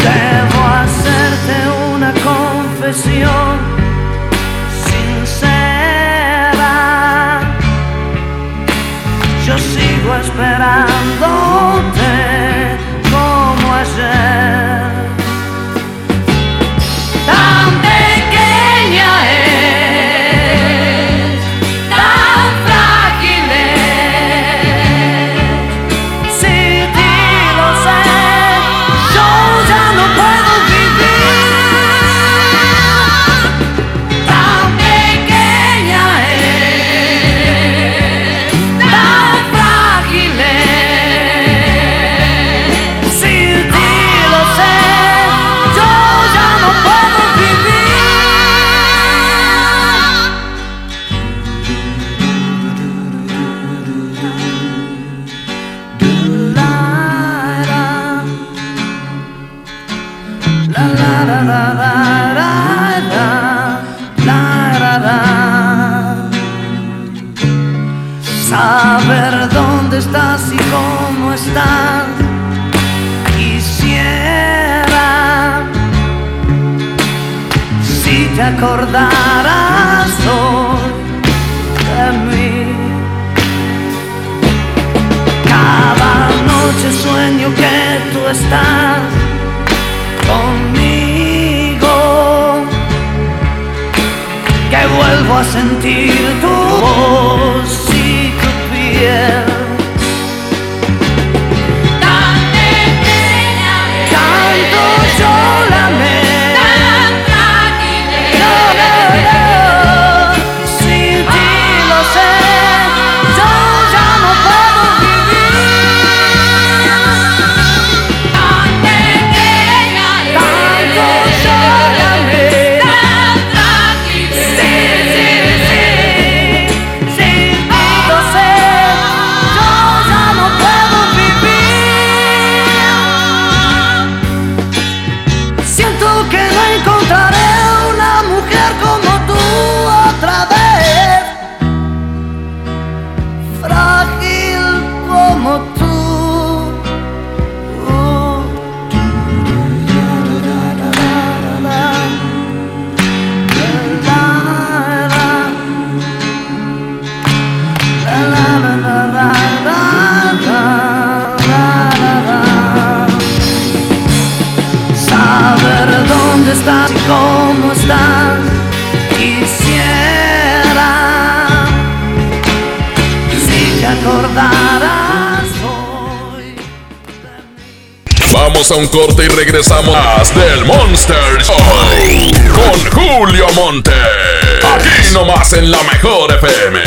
Debo hacerte una confesión sincera. Yo sigo esperándote mejor FM.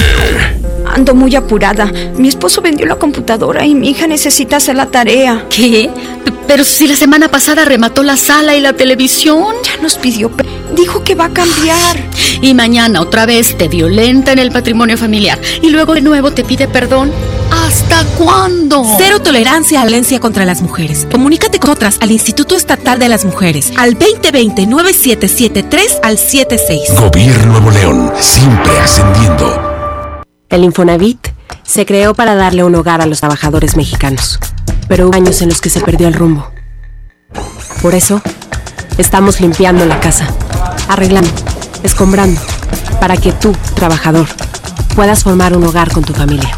Ando muy apurada. Mi esposo vendió la computadora y mi hija necesita hacer la tarea. ¿Qué? P- Pero si la semana pasada remató la sala y la televisión. Ya nos pidió. Dijo que va a cambiar. Y mañana otra vez te violenta en el patrimonio familiar. Y luego de nuevo te pide perdón. ¿Hasta cuándo? Cero tolerancia a la violencia contra las mujeres. Comunícate con otras al Instituto Estatal de las Mujeres al 2020-9773 al 76. Gobierno Nuevo León, siempre ascendiendo. El Infonavit se creó para darle un hogar a los trabajadores mexicanos, pero hubo años en los que se perdió el rumbo. Por eso, estamos limpiando la casa, arreglando, escombrando, para que tú, trabajador, puedas formar un hogar con tu familia.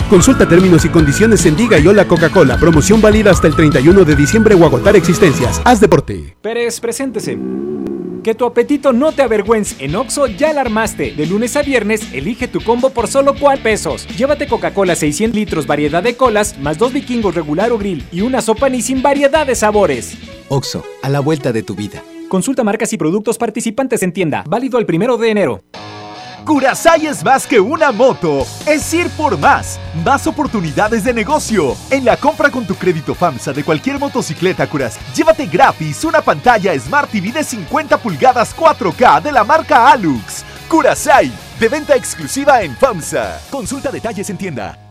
Consulta términos y condiciones en Diga y Hola Coca-Cola. Promoción válida hasta el 31 de diciembre o agotar existencias. Haz deporte. Pérez, preséntese. Que tu apetito no te avergüence. En Oxo ya la armaste. De lunes a viernes, elige tu combo por solo 4 pesos. Llévate Coca-Cola 600 litros, variedad de colas, más dos vikingos regular o grill y una sopa ni sin variedad de sabores. Oxo, a la vuelta de tu vida. Consulta marcas y productos participantes en tienda. Válido el primero de enero. Curasai es más que una moto, es ir por más, más oportunidades de negocio. En la compra con tu crédito FAMSA de cualquier motocicleta Curas, llévate gratis una pantalla Smart TV de 50 pulgadas 4K de la marca Alux. Curasai, de venta exclusiva en FAMSA. Consulta detalles en tienda.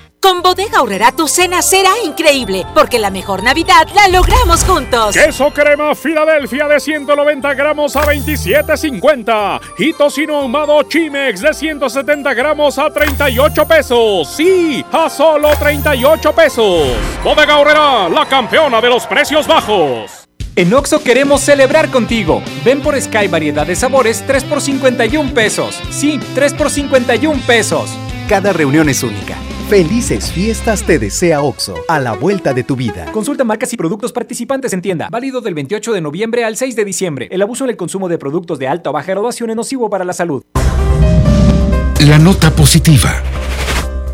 Con Bodega Aurrera tu cena será increíble, porque la mejor Navidad la logramos juntos. Queso crema Filadelfia de 190 gramos a 27.50 y tocino ahumado Chimex de 170 gramos a 38 pesos. Sí, a solo 38 pesos. Bodega Aurrera, la campeona de los precios bajos. En Oxo queremos celebrar contigo. Ven por Sky variedad de sabores 3 por 51 pesos. Sí, 3 por 51 pesos. Cada reunión es única. Felices fiestas te desea OXO, a la vuelta de tu vida. Consulta marcas y productos participantes en tienda. Válido del 28 de noviembre al 6 de diciembre. El abuso en el consumo de productos de alta o baja graduación es nocivo para la salud. La nota positiva.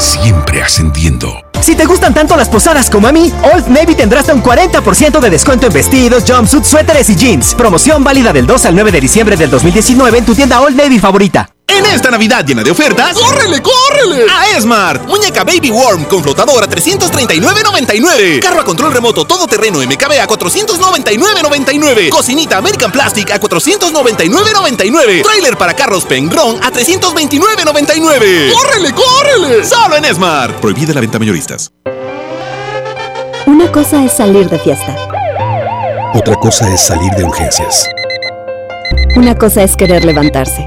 Siempre ascendiendo. Si te gustan tanto las posadas como a mí, Old Navy tendrá hasta un 40% de descuento en vestidos, jumpsuits, suéteres y jeans. Promoción válida del 2 al 9 de diciembre del 2019 en tu tienda Old Navy favorita. En esta Navidad llena de ofertas, ¡córrele, córrele! A Esmart. Muñeca Baby Worm con flotador a 339.99. Carro a control remoto todoterreno MKB a 499.99. Cocinita American Plastic a 499.99. Trailer para carros Pengron a 329.99. ¡Córrele, córrele! Solo en Esmart. Prohibida la venta mayoristas. Una cosa es salir de fiesta. Otra cosa es salir de urgencias. Una cosa es querer levantarse.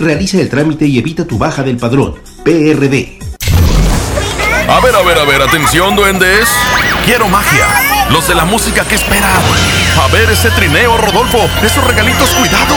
Realiza el trámite y evita tu baja del padrón. PRD. A ver, a ver, a ver, atención, duendes. Quiero magia. Los de la música que esperan. A ver ese trineo, Rodolfo. Esos regalitos, cuidado.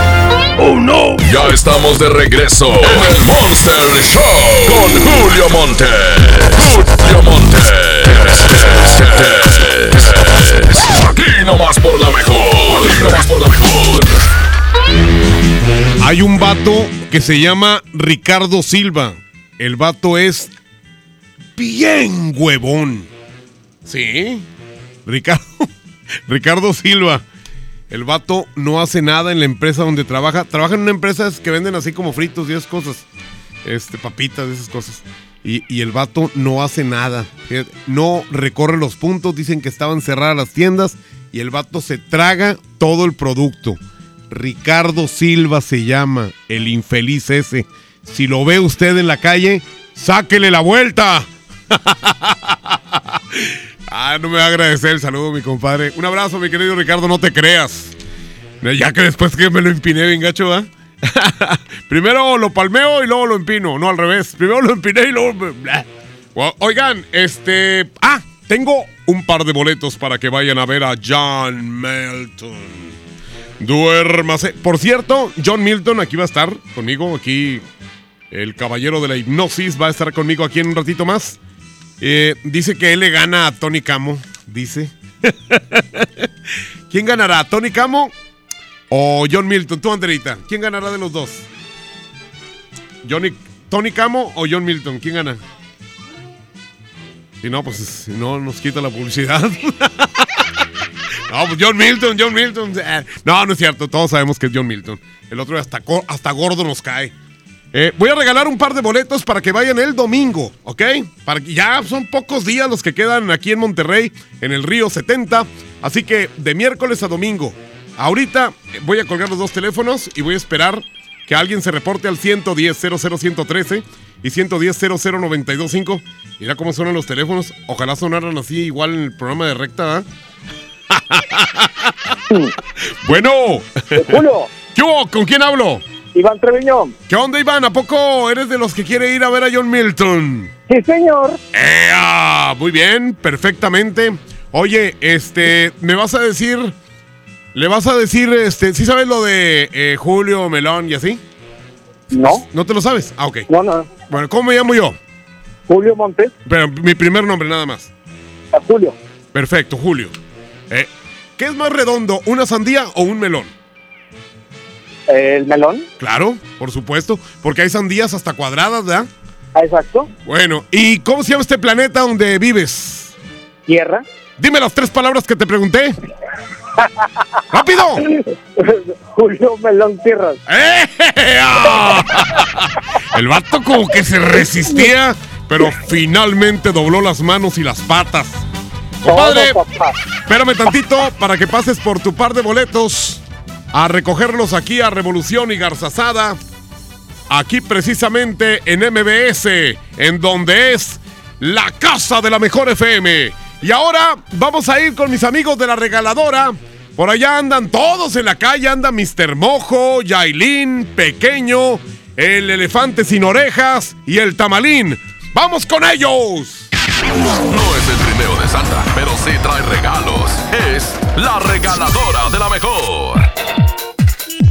¡Oh no! Ya estamos de regreso en el Monster Show con Julio Monte. Julio Monte. Aquí nomás por la mejor. Aquí nomás por la mejor. Hay un vato que se llama Ricardo Silva. El vato es bien huevón. Sí. Ricardo, <laughs> Ricardo Silva. El vato no hace nada en la empresa donde trabaja. Trabaja en una empresa que venden así como fritos y esas cosas. Este, papitas, esas cosas. Y, el vato no hace nada. No recorre los puntos. Dicen que estaban cerradas las tiendas. Y el vato se traga todo el producto. Ricardo Silva se llama. El infeliz ese. Si lo ve usted en la calle, sáquele la vuelta. <laughs> Ah, no me va a agradecer el saludo, mi compadre. Un abrazo, mi querido Ricardo, no te creas. Ya que después que me lo empiné bien gacho, ¿va? <laughs> Primero lo palmeo y luego lo empino. No, al revés. Primero lo empiné y luego... Oigan, este... Ah, tengo un par de boletos para que vayan a ver a John Melton. Duérmase. Por cierto, John Milton aquí va a estar conmigo. Aquí el caballero de la hipnosis va a estar conmigo aquí en un ratito más. Eh, dice que él le gana a Tony Camo. Dice. ¿Quién ganará? ¿Tony Camo o John Milton? Tú, Anderita. ¿Quién ganará de los dos? Johnny, ¿Tony Camo o John Milton? ¿Quién gana? Si no, pues si no nos quita la publicidad. <laughs> no, pues John Milton, John Milton. Eh, No, no es cierto. Todos sabemos que es John Milton. El otro hasta, hasta gordo nos cae. Eh, voy a regalar un par de boletos para que vayan el domingo, ¿ok? Para ya son pocos días los que quedan aquí en Monterrey, en el Río 70. Así que de miércoles a domingo. Ahorita eh, voy a colgar los dos teléfonos y voy a esperar que alguien se reporte al 110 00113 y 110 00925. Mira cómo suenan los teléfonos. Ojalá sonaran así igual en el programa de recta, ¿ah? <laughs> bueno. <laughs> ¿Qué? ¿Con quién hablo? Iván Treviñón. ¿Qué onda, Iván? ¿A poco eres de los que quiere ir a ver a John Milton? Sí, señor. ¡Ea! Muy bien, perfectamente. Oye, este, ¿me vas a decir, le vas a decir, este, ¿sí sabes lo de eh, Julio Melón y así? No. ¿No te lo sabes? Ah, ok. No, no. Bueno, ¿cómo me llamo yo? Julio Montes. Pero mi primer nombre nada más. Julio. Perfecto, Julio. Eh, ¿Qué es más redondo, una sandía o un melón? ¿El melón? Claro, por supuesto, porque hay sandías hasta cuadradas, ¿verdad? Exacto. Bueno, ¿y cómo se llama este planeta donde vives? Tierra. Dime las tres palabras que te pregunté. <laughs> ¡Rápido! Julio Melón Tierras. ¡Ea! <laughs> El vato como que se resistía, pero finalmente dobló las manos y las patas. Compadre, Todo, espérame tantito para que pases por tu par de boletos a recogerlos aquí a Revolución y Garzazada. Aquí precisamente en MBS, en donde es la casa de la mejor FM. Y ahora vamos a ir con mis amigos de la regaladora. Por allá andan todos en la calle, anda Mr. Mojo, Yailin, Pequeño, el elefante sin orejas y el tamalín. ¡Vamos con ellos! No es el de Santa, pero sí trae regalos. Es la regaladora de la mejor.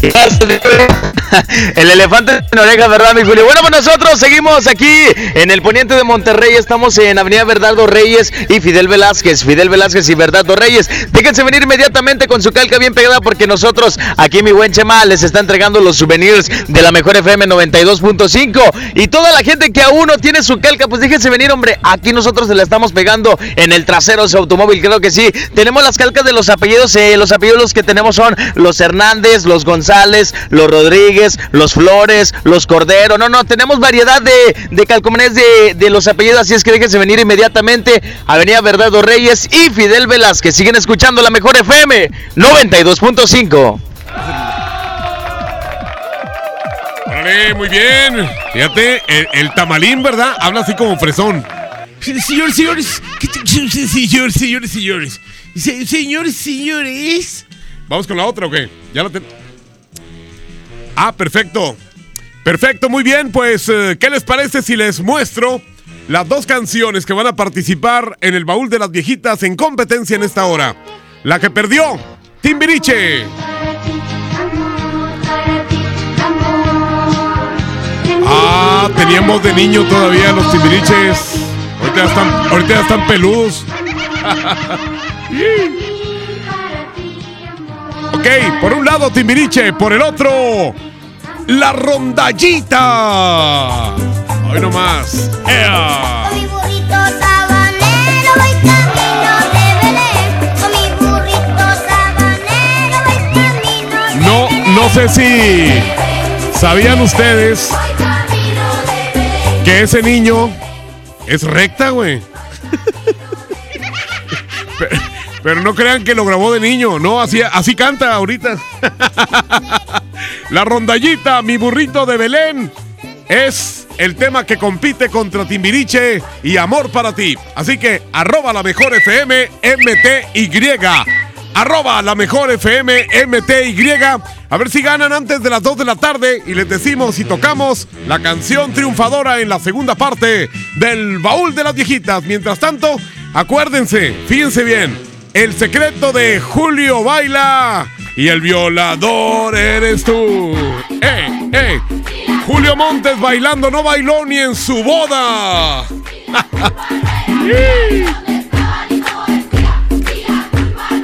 <laughs> El elefante en oreja, ¿verdad, mi Julio? Bueno, pues nosotros seguimos aquí en el poniente de Monterrey. Estamos en Avenida Bernardo Reyes y Fidel Velázquez. Fidel Velázquez y Bernardo Reyes. Déjense venir inmediatamente con su calca bien pegada porque nosotros, aquí mi buen Chema, les está entregando los souvenirs de la mejor FM 92.5. Y toda la gente que aún no tiene su calca, pues déjense venir, hombre. Aquí nosotros se la estamos pegando en el trasero de su automóvil, creo que sí. Tenemos las calcas de los apellidos. eh, los apellidos que tenemos son los Hernández, los González, los Rodríguez, los Flores, los Cordero. No, no, tenemos variedad de, de calcomanías de, de los apellidos. Así es que déjense venir inmediatamente. Avenida Bernardo Reyes y Fidel Velázquez. Siguen escuchando la mejor FM 92.5. Órale, muy bien. Fíjate, el, el tamalín, ¿verdad? Habla así como fresón. Señores, señores, ¿qué te- señores, señores, señores, Se- señores, señores. ¿Vamos con la otra o qué? Ya la ten... Ah, perfecto. Perfecto, muy bien. Pues, eh, ¿qué les parece si les muestro las dos canciones que van a participar en el baúl de las viejitas en competencia en esta hora? La que perdió, Timbiriche. Ah, teníamos de niño todavía los Timbiriches. Ahorita ya están, ahorita ya están peludos. <laughs> Ok, por un lado Timbiriche, por el otro, la rondallita. Hoy nomás. ¡Ea! No, no sé si sabían ustedes que ese niño es recta, güey. <laughs> Pero, no crean que lo grabó de niño, no, así, así canta ahorita. La rondallita, mi burrito de Belén, es el tema que compite contra Timbiriche y Amor para ti. Así que arroba la mejor FM MTY. Arroba la mejor FM MTY. A ver si ganan antes de las 2 de la tarde y les decimos y tocamos la canción triunfadora en la segunda parte del baúl de las viejitas. Mientras tanto, acuérdense, fíjense bien, el secreto de Julio Baila Y el violador eres tú. ¡Eh, eh! Julio Montes bailando no bailó ni en su boda. <laughs>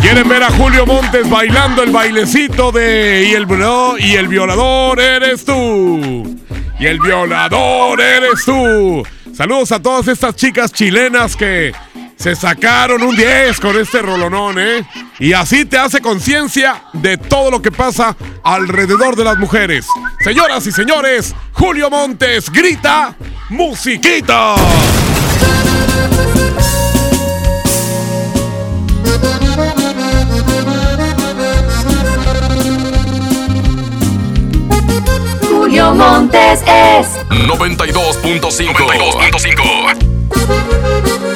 ¿Quieren ver a Julio Montes bailando el bailecito de y el, bro- y el violador eres tú? Y el violador eres tú. Saludos a todas estas chicas chilenas que se sacaron un 10 con este rolonón, ¿eh? Y así te hace conciencia de todo lo que pasa alrededor de las mujeres. Señoras y señores, Julio Montes grita musiquita. Julio Montes es 92.5. 92.5.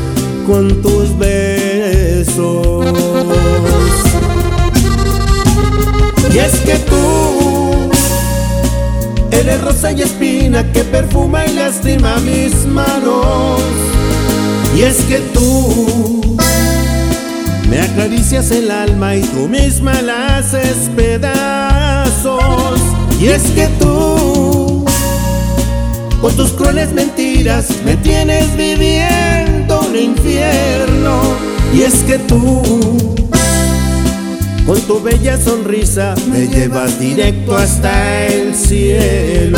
con tus besos. Y es que tú eres rosa y espina que perfuma y lastima mis manos. Y es que tú me acaricias el alma y tú misma la haces pedazos. Y es que tú con tus crueles mentiras me tienes viviendo un infierno. Y es que tú con tu bella sonrisa me llevas directo hasta el cielo.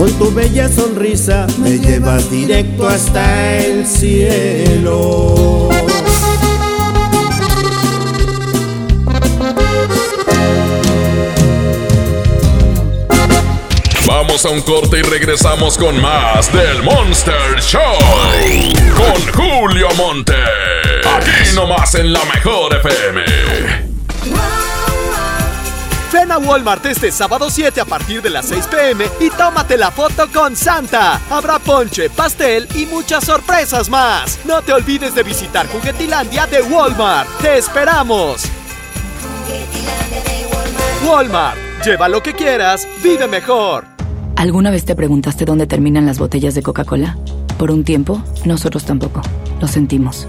con tu bella sonrisa me llevas directo hasta el cielo. Vamos a un corte y regresamos con más del Monster Show. Con Julio Monte. Aquí nomás en la mejor FM. Ven a Walmart este sábado 7 a partir de las 6 pm y tómate la foto con Santa. Habrá ponche, pastel y muchas sorpresas más. No te olvides de visitar Juguetilandia de Walmart. ¡Te esperamos! Walmart, lleva lo que quieras, vive mejor. ¿Alguna vez te preguntaste dónde terminan las botellas de Coca-Cola? Por un tiempo, nosotros tampoco. Lo sentimos.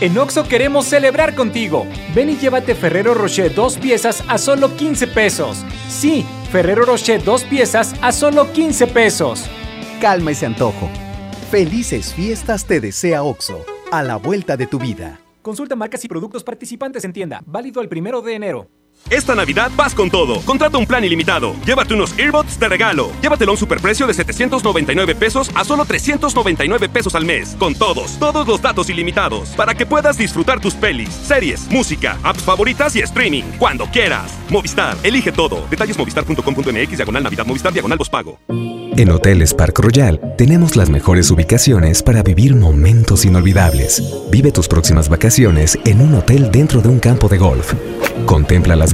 En Oxo queremos celebrar contigo. Ven y llévate Ferrero Rocher dos piezas a solo 15 pesos. Sí, Ferrero Rocher dos piezas a solo 15 pesos. Calma ese antojo. Felices fiestas te desea OXO, a la vuelta de tu vida. Consulta marcas y productos participantes en tienda. Válido el primero de enero. Esta Navidad vas con todo. Contrata un plan ilimitado. Llévate unos earbuds de regalo. Llévatelo a un superprecio de 799 pesos a solo 399 pesos al mes. Con todos, todos los datos ilimitados. Para que puedas disfrutar tus pelis, series, música, apps favoritas y streaming. Cuando quieras. Movistar, elige todo. Detalles movistar.com.mx, diagonal Navidad, Movistar, diagonal pago. En Hoteles Park Royal tenemos las mejores ubicaciones para vivir momentos inolvidables. Vive tus próximas vacaciones en un hotel dentro de un campo de golf. Contempla las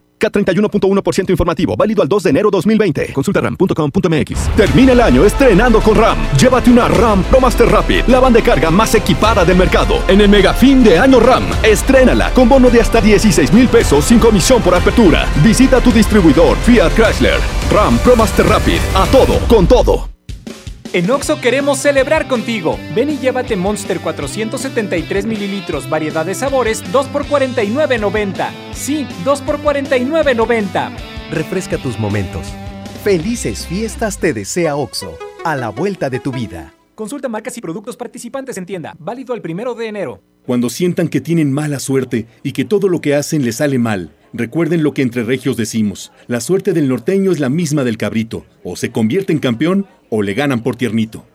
K31.1% informativo, válido al 2 de enero 2020. Consulta ram.com.mx. Termina el año estrenando con RAM. Llévate una RAM Pro Master Rapid, la banda de carga más equipada del mercado. En el mega fin de año RAM, estrénala con bono de hasta 16 mil pesos sin comisión por apertura. Visita tu distribuidor Fiat Chrysler. RAM Pro Master Rapid, a todo, con todo. En Oxo queremos celebrar contigo. Ven y llévate Monster 473 mililitros, variedad de sabores, 2 por 49.90. Sí, 2 por 49.90. Refresca tus momentos. Felices fiestas te desea OXO, a la vuelta de tu vida. Consulta marcas y productos participantes en tienda. Válido el primero de enero. Cuando sientan que tienen mala suerte y que todo lo que hacen les sale mal, recuerden lo que entre regios decimos. La suerte del norteño es la misma del cabrito. O se convierte en campeón o le ganan por tiernito.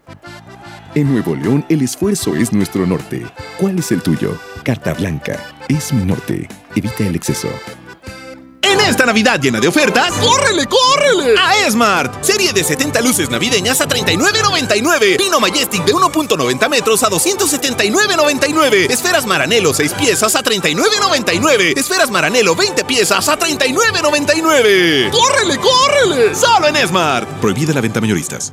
En Nuevo León el esfuerzo es nuestro norte. ¿Cuál es el tuyo? Carta Blanca. Es mi norte. Evita el exceso. En esta Navidad llena de ofertas, ¡córrele, córrele! A Esmart. Serie de 70 luces navideñas a 39.99. Pino Majestic de 1.90 metros a 279.99. Esferas Maranelo 6 piezas a 39.99. Esferas Maranelo 20 piezas a 39.99. ¡Córrele, córrele! Solo en Esmart. Prohibida la venta mayoristas.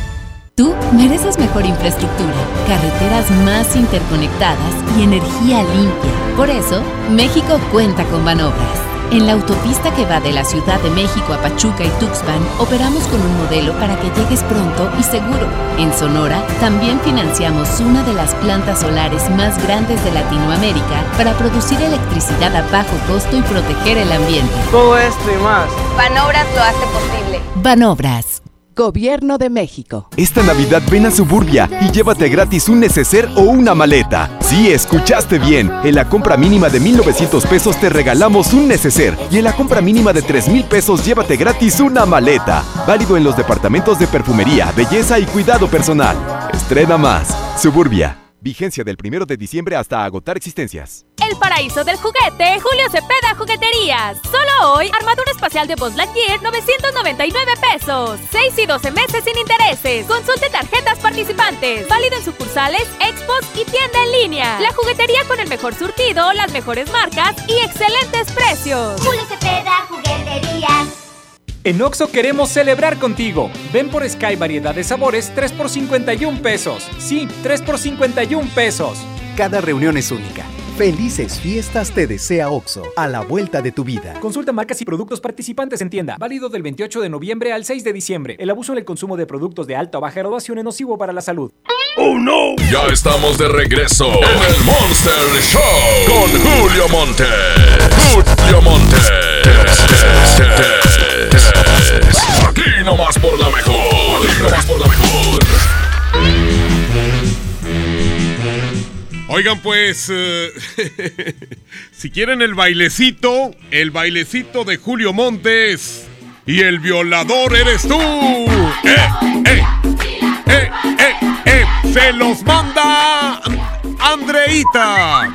Tú mereces mejor infraestructura, carreteras más interconectadas y energía limpia. Por eso, México cuenta con Banobras. En la autopista que va de la Ciudad de México a Pachuca y Tuxpan, operamos con un modelo para que llegues pronto y seguro. En Sonora, también financiamos una de las plantas solares más grandes de Latinoamérica para producir electricidad a bajo costo y proteger el ambiente. Todo esto y más. Banobras lo hace posible. Banobras. Gobierno de México. Esta Navidad ven a Suburbia y llévate gratis un neceser o una maleta. Sí, escuchaste bien. En la compra mínima de 1,900 pesos te regalamos un neceser y en la compra mínima de 3,000 pesos llévate gratis una maleta. Válido en los departamentos de perfumería, belleza y cuidado personal. Estrena más. Suburbia. Vigencia del 1 de diciembre hasta agotar existencias. El paraíso del juguete, Julio Cepeda Jugueterías. Solo hoy, armadura espacial de Buzz Lightyear, 999 pesos. 6 y 12 meses sin intereses. Consulte tarjetas participantes. Válido en sucursales, expos y tienda en línea. La juguetería con el mejor surtido, las mejores marcas y excelentes precios. Julio Cepeda Jugueterías. En Oxo queremos celebrar contigo. Ven por Sky variedad de sabores 3 por 51 pesos. Sí, 3 por 51 pesos. Cada reunión es única. Felices fiestas te desea OXO, a la vuelta de tu vida. Consulta marcas y productos participantes en tienda. Válido del 28 de noviembre al 6 de diciembre. El abuso en el consumo de productos de alta o baja graduación es nocivo para la salud. ¡Oh, no! Ya estamos de regreso en el Monster Show con Julio Monte. Julio Monte. Oigan, pues, eh, <laughs> si quieren el bailecito, el bailecito de Julio Montes y el violador eres tú. ¡Eh, eh! ¡Eh, eh, eh! Se los manda Andreita.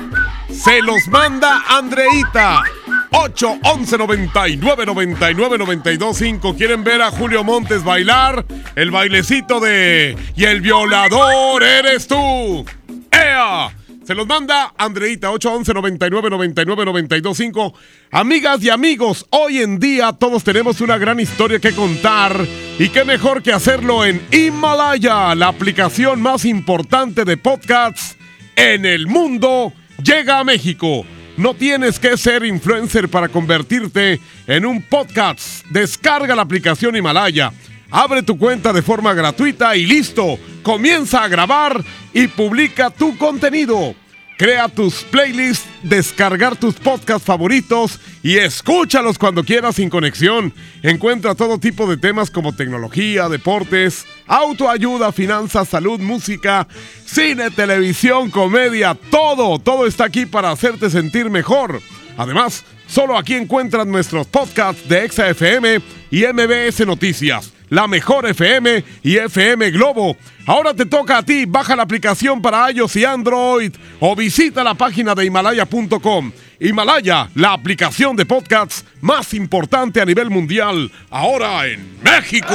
Se los manda Andreita. 8 11 99 99 92 5. ¿Quieren ver a Julio Montes bailar? El bailecito de Y el violador eres tú. ¡Ea! Se los manda Andreita 811 99 99 92 5. Amigas y amigos, hoy en día todos tenemos una gran historia que contar y qué mejor que hacerlo en Himalaya, la aplicación más importante de podcasts en el mundo, llega a México. No tienes que ser influencer para convertirte en un podcast. Descarga la aplicación Himalaya. Abre tu cuenta de forma gratuita y listo. Comienza a grabar y publica tu contenido. Crea tus playlists, descargar tus podcasts favoritos y escúchalos cuando quieras sin conexión. Encuentra todo tipo de temas como tecnología, deportes, autoayuda, finanzas, salud, música, cine, televisión, comedia, todo, todo está aquí para hacerte sentir mejor. Además, solo aquí encuentras nuestros podcasts de ExaFM y MBS Noticias la mejor FM y FM Globo. Ahora te toca a ti, baja la aplicación para iOS y Android o visita la página de himalaya.com. Himalaya, la aplicación de podcasts más importante a nivel mundial, ahora en México.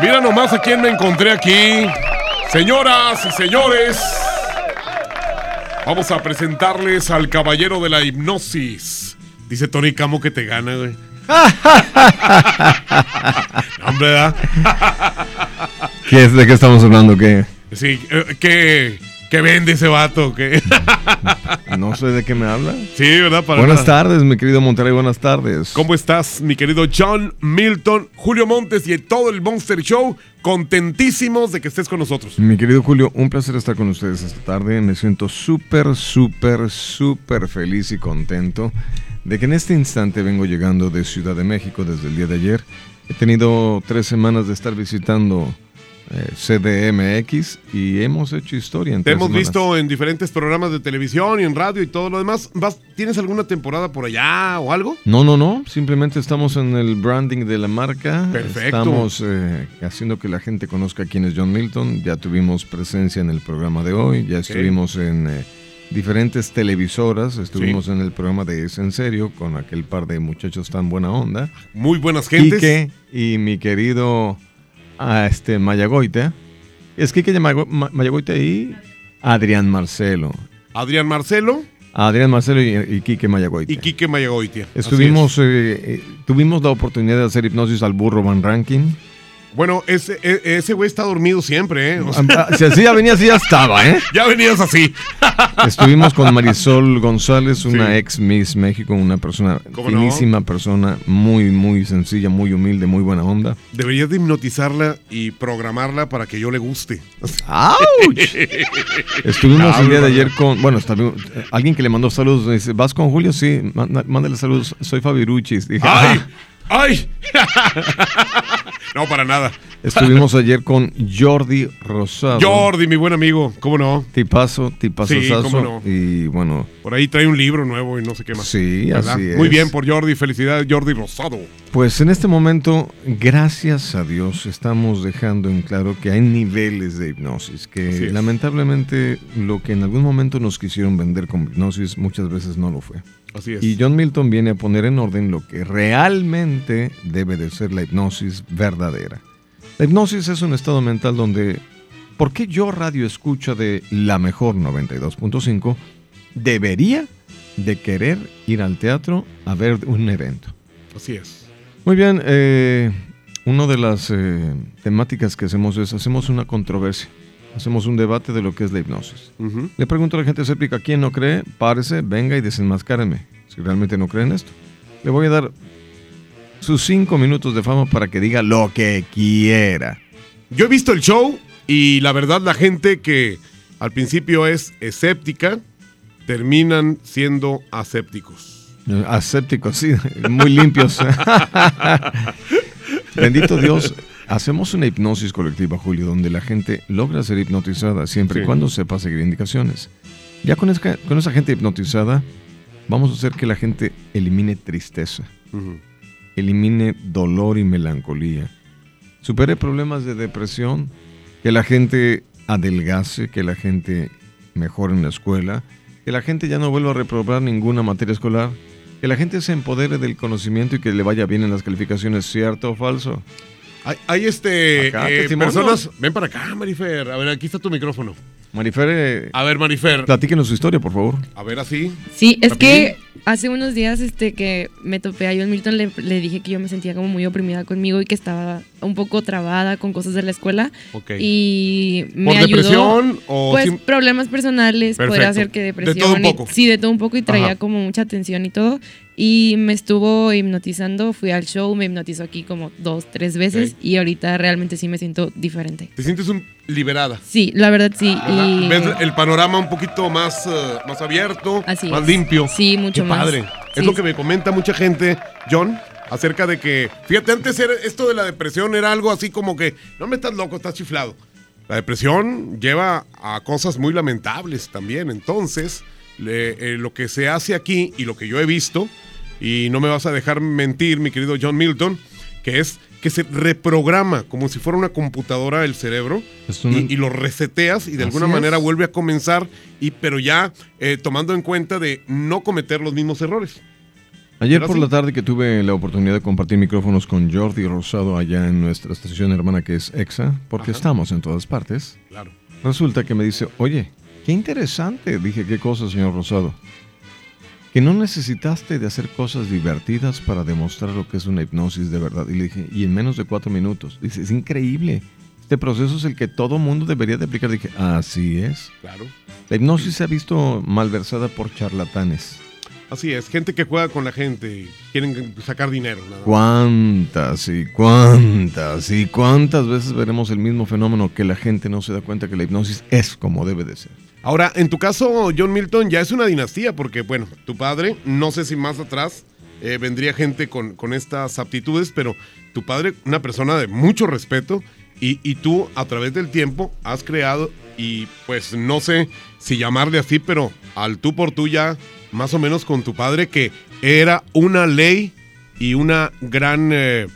Mira nomás a quién me encontré aquí. Señoras y señores, vamos a presentarles al caballero de la hipnosis. Dice Tony Camo que te gana, güey. <laughs> Hombre, ¿verdad? ¿Qué es, ¿De qué estamos hablando? ¿Qué? Sí, eh, ¿qué, qué vende ese vato? <laughs> No sé de qué me habla. Sí, ¿verdad? Para buenas nada. tardes, mi querido Monterrey, buenas tardes. ¿Cómo estás, mi querido John Milton, Julio Montes y todo el Monster Show? Contentísimos de que estés con nosotros. Mi querido Julio, un placer estar con ustedes esta tarde. Me siento súper, súper, súper feliz y contento de que en este instante vengo llegando de Ciudad de México desde el día de ayer. He tenido tres semanas de estar visitando eh, CDMX y hemos hecho historia. En Te hemos semanas. visto en diferentes programas de televisión y en radio y todo lo demás. ¿Vas, ¿Tienes alguna temporada por allá o algo? No, no, no. Simplemente estamos en el branding de la marca. Perfecto. Estamos eh, haciendo que la gente conozca quién es John Milton. Ya tuvimos presencia en el programa de hoy. Ya estuvimos en eh, diferentes televisoras. Estuvimos en el programa de Es en Serio con aquel par de muchachos tan buena onda. Muy buenas gentes. Quique y mi querido ah, este, Mayagoite. Es Quique de Mayago- Ma- Mayagoite y Adrián Marcelo. Adrián Marcelo Adrián Marcelo y, y Quique Mayagoite. y Quique Mayagoitia. Estuvimos, eh, eh, tuvimos la oportunidad de hacer hipnosis al burro Van Ranking. Bueno, ese e- ese güey está dormido siempre, ¿eh? O sea, Ah, Si así ya venía, así ya estaba, ¿eh? <laughs> ya venías así. Estuvimos con Marisol González, una Sí. ex Miss México, una persona finísima persona, muy, muy sencilla, muy humilde, muy buena onda. Deberías de hipnotizarla y programarla para que yo le guste. ¡Auch! <laughs> Estuvimos el día de ayer con, bueno, eh, alguien que le mandó saludos, me dice, ¿vas con Julio? Sí, manda- mándale saludos, soy Fabiruchis. Dije, ¡Ay! "Ah". ¡Ay! <laughs> no, para nada. Estuvimos ayer con Jordi Rosado. Jordi, mi buen amigo, ¿cómo no? Tipazo, tipazo. Sí, cómo no. Y bueno, Por ahí trae un libro nuevo y no sé qué más. Sí, ¿verdad? así es. Muy bien por Jordi, felicidades Jordi Rosado. pues en este momento, gracias a Dios, estamos dejando en claro que hay niveles de hipnosis, que lamentablemente lo que en algún momento nos quisieron vender como hipnosis muchas veces no lo fue. Así es. Y John Milton viene a poner en orden lo que realmente debe de ser la hipnosis verdadera. La hipnosis es un estado mental donde, ¿por qué yo radio escucha de la mejor 92.5 debería de querer ir al teatro a ver un evento? Así es. Muy bien, eh, una de las eh, temáticas que hacemos es, hacemos una controversia. Hacemos un debate de lo que es la hipnosis. Le pregunto a la gente escéptica, ¿quién no cree? Párese, venga y desenmascárenme. Si realmente no creen esto. Le voy a dar sus cinco minutos de fama para que diga lo que quiera. Yo he visto el show y la verdad la gente que al principio es escéptica terminan siendo asépticos. Asépticos, sí, muy limpios. <laughs> Bendito Dios, hacemos una hipnosis colectiva, Julio, donde la gente logra ser hipnotizada siempre y Sí. cuando sepa seguir indicaciones. Ya con esa, con esa gente hipnotizada, vamos a hacer que la gente elimine tristeza, elimine dolor y melancolía, supere problemas de depresión, que la gente adelgace, que la gente mejore en la escuela, que la gente ya no vuelva a reprobar ninguna materia escolar, que la gente se empodere del conocimiento y que le vaya bien en las calificaciones, ¿cierto o falso? Hay, hay, este Acá, eh, personas. Ven para acá, Marifer. A ver, aquí está tu micrófono. Marifer, eh, A ver, Marifer. platíquenos su historia, por favor. A ver, así. Sí, es Rapidín. que hace unos días este que me topé a John Milton, le, le dije que yo me sentía como muy oprimida conmigo y que estaba un poco trabada con cosas de la escuela. Ok. Y me ¿Por ayudó. depresión o Pues sim- problemas personales, Perfecto. podría ser que De depresión. todo un y- poco. sí, de todo un poco y traía Ajá. como mucha tensión y todo. Y me estuvo hipnotizando, fui al show, me hipnotizó aquí como dos, tres veces y ahorita realmente sí me siento diferente. Te sientes un liberada. Sí, la verdad sí. ¿verdad? Y Ves el panorama un poquito más, eh, más abierto, Así más es. limpio. Sí, mucho Qué más. padre. Sí. Es lo que me comenta mucha gente, John, acerca de que, fíjate, antes era- esto de la depresión era algo así como que, no me estás loco, estás chiflado. La depresión lleva a cosas muy lamentables también. Entonces, eh, lo que se hace aquí y lo que yo he visto, y no me vas a dejar mentir, mi querido John Milton, que es que se reprograma como si fuera una computadora el cerebro una- y, y lo reseteas y de alguna manera vuelve a comenzar, y, pero ya eh, tomando en cuenta de no cometer los mismos errores. Ayer ¿Era por la tarde que tuve la oportunidad de compartir micrófonos con Jordi Rosado allá en nuestra estación hermana que es EXA, porque estamos en todas partes, Claro. resulta que me dice, oye, qué interesante. Dije, ¿qué cosa, señor Rosado? Que no necesitaste de hacer cosas divertidas para demostrar lo que es una hipnosis de verdad. Y le dije, y en menos de cuatro minutos. Dice, es increíble. Este proceso es el que todo mundo debería de aplicar. Dije, así es. Claro. La hipnosis se ha visto malversada por charlatanes. Así es, gente que juega con la gente y quieren sacar dinero. nada más. ¿Cuántas y cuántas y cuántas veces veremos el mismo fenómeno que la gente no se da cuenta que la hipnosis es como debe de ser? Ahora, en tu caso, John Milton, ya es una dinastía, porque, bueno, tu padre, no sé si más atrás eh, vendría gente con, estas aptitudes, pero tu padre, una persona de mucho respeto, y, tú, a través del tiempo, has creado, y pues no sé si llamarle así, pero al tú por tú ya, más o menos con tu padre, que era una ley y una gran eh,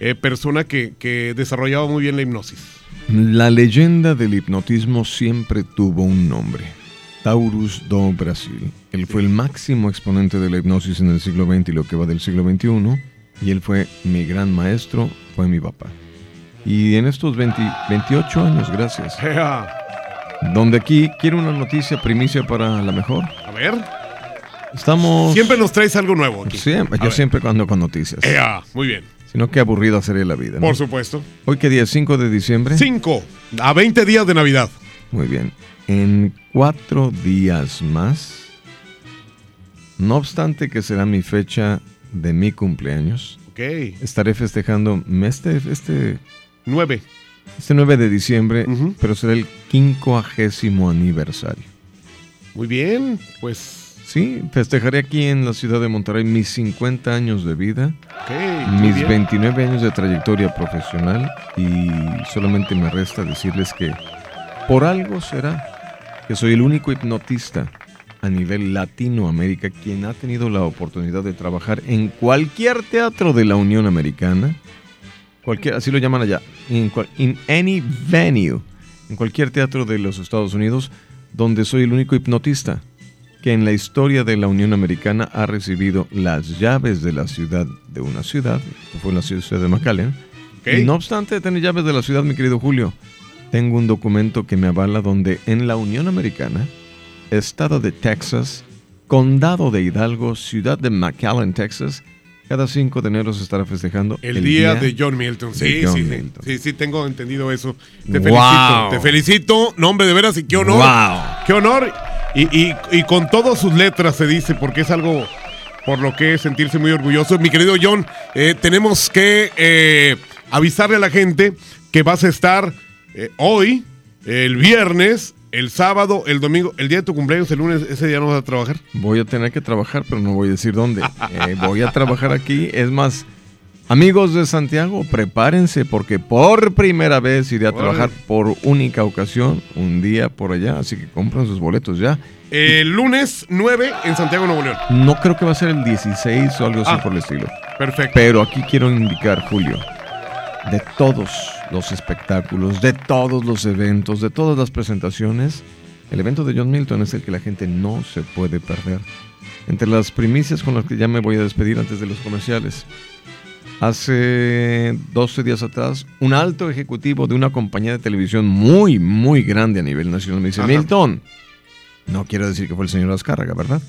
eh, persona que desarrollaba muy bien la hipnosis. La leyenda del hipnotismo siempre tuvo un nombre. Taurus do Brasil. Él fue el máximo exponente de la hipnosis en el siglo XX y lo que va del siglo XXI. Y él fue mi gran maestro, fue mi papá. Y en estos 20 28 años, gracias. Donde aquí quiero una noticia primicia para la mejor. A ver. Estamos. Siempre nos traes algo nuevo aquí. Siempre, yo ver. siempre cuando con noticias. Ea, muy bien. Sino que aburrida sería la vida. ¿no? Por supuesto. Hoy qué día, 5 de diciembre. 5 a 20 días de Navidad. Muy bien. En cuatro días más, no obstante que será mi fecha de mi cumpleaños, Ok. estaré festejando este, este, 9. este 9 de diciembre, pero será el quincuagésimo aniversario. Muy bien, pues. Sí, festejaré aquí en la ciudad de Monterrey mis 50 años de vida, Ok. muy mis bien. 29 años de trayectoria profesional y solamente me resta decirles que por algo será que soy el único hipnotista a nivel Latinoamérica quien ha tenido la oportunidad de trabajar en cualquier teatro de la Unión Americana, cualquier, así lo llaman allá, in, in any venue, en cualquier teatro de los Estados Unidos, donde soy el único hipnotista que en la historia de la Unión Americana ha recibido las llaves de la ciudad de una ciudad, que fue la ciudad de McAllen. Y no obstante de tener llaves de la ciudad, mi querido Julio, tengo un documento que me avala donde en la Unión Americana, estado de Texas, condado de Hidalgo, ciudad de McAllen, Texas, Cada 5 de enero se estará festejando El, día, de John Milton. Sí, John sí, sí. Milton. Sí, sí, tengo entendido eso. Te Wow. felicito. Te felicito. Nombre de veras y qué honor. Wow. Qué honor. Y, y- y con todas sus letras se dice, porque es algo por lo que sentirse muy orgulloso. Mi querido John, eh, tenemos que eh, avisarle a la gente que vas a estar eh, hoy, el viernes, el sábado, el domingo, el día de tu cumpleaños, el lunes, ese día no vas a trabajar. Voy a tener que trabajar, pero no voy a decir dónde. <laughs> Eh, voy a trabajar aquí. Es más, amigos de Santiago, prepárense porque por primera vez iré a trabajar por única ocasión, un día por allá. Así que compren sus boletos ya. El lunes 9 en Santiago, Nuevo León. No creo que va a ser el 16 o algo así Ah, por el estilo. Perfecto. Pero aquí quiero indicar, Julio, de todos los espectáculos, de todos los eventos, de todas las presentaciones, el evento de John Milton es el que la gente no se puede perder. Entre las primicias con las que ya me voy a despedir antes de los comerciales. Hace 12 días atrás, un alto ejecutivo de una compañía de televisión muy, muy grande a nivel nacional me dice, Ajá. Milton, no quiero decir que fue el señor Azcárraga, ¿verdad?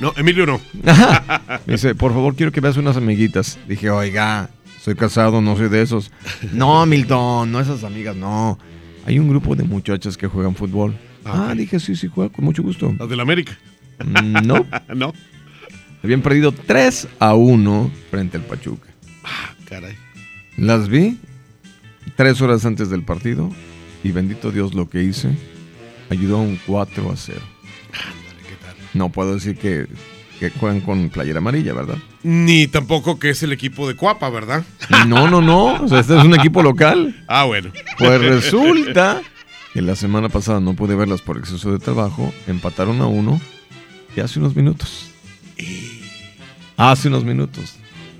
no, Emilio no. Ajá. Me dice, por favor, quiero que veas unas amiguitas. Dije, oiga, soy casado, no soy de esos. No, Milton, no esas amigas, no. Hay un grupo de muchachas que juegan fútbol. Ah, dije, sí, sí, juega, con mucho gusto. Las del América. Mm, No. <laughs> no. Habían perdido 3 a 1 frente al Pachuca. Caray. Las vi tres horas antes del partido y bendito Dios lo que hice ayudó a un 4 a 0. No puedo decir que, que juegan con playera amarilla, ¿verdad? Ni tampoco que es el equipo de Cuapa, ¿verdad? <laughs> No, no, no. O sea, este es un equipo local. Ah, bueno. Pues resulta que la semana pasada no pude verlas por exceso de trabajo. Empataron a uno y hace unos minutos. Hace unos minutos.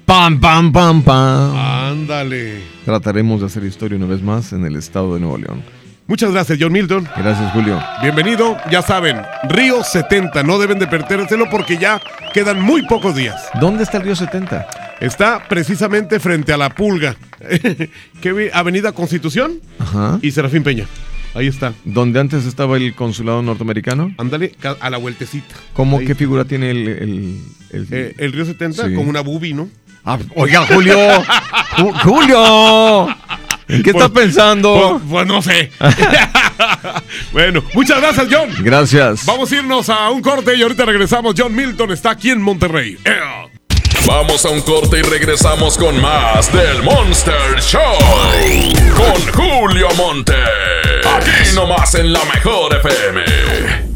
¡Pam, pam, pam, pam! Ándale. Trataremos de hacer historia una vez más en el estado de Nuevo León. Muchas gracias, John Milton. Gracias, Julio. Bienvenido. Ya saben, Río 70. No deben de perdérselo porque ya quedan muy pocos días. ¿Dónde está el Río 70? Está precisamente frente a la Pulga. <laughs> ¿Qué? Avenida Constitución Ajá. y Serafín Peña. Ahí está. ¿Donde antes estaba el consulado norteamericano? Ándale, a la vueltecita. ¿Cómo, Ahí. qué figura tiene el... el, el- Eh, el Río 70 Sí. con una bubi, ¿no? Ah, oiga, Julio. Ju- Julio. ¿En qué estás pensando? Pues, pues no sé. <laughs> bueno, muchas gracias, John. Gracias. Vamos a irnos a un corte y ahorita regresamos. John Milton está aquí en Monterrey. ¡Ea! Vamos a un corte y regresamos con más del Monster Show. Con Julio Monte. Aquí nomás en la mejor FM.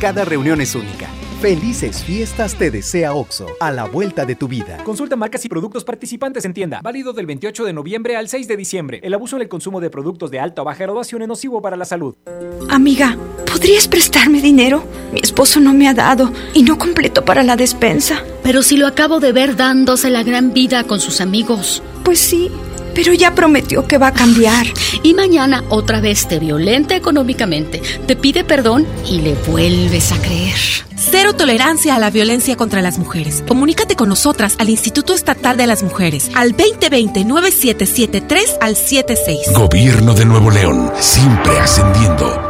Cada reunión es única. Felices fiestas te desea OXO, a la vuelta de tu vida. Consulta marcas y productos participantes en tienda. Válido del 28 de noviembre al 6 de diciembre. El abuso en el consumo de productos de alta o baja graduación es nocivo para la salud. Amiga, ¿podrías prestarme dinero? Mi esposo no me ha dado y no completo para la despensa. Pero si lo acabo de ver dándose la gran vida con sus amigos. Pues sí, pero ya prometió que va a cambiar. Y mañana otra vez te violenta económicamente, te pide perdón y le vuelves a creer. Cero tolerancia a la violencia contra las mujeres. Comunícate con nosotras al Instituto Estatal de las Mujeres al 2020-9773 al 76. Gobierno de Nuevo León, siempre ascendiendo.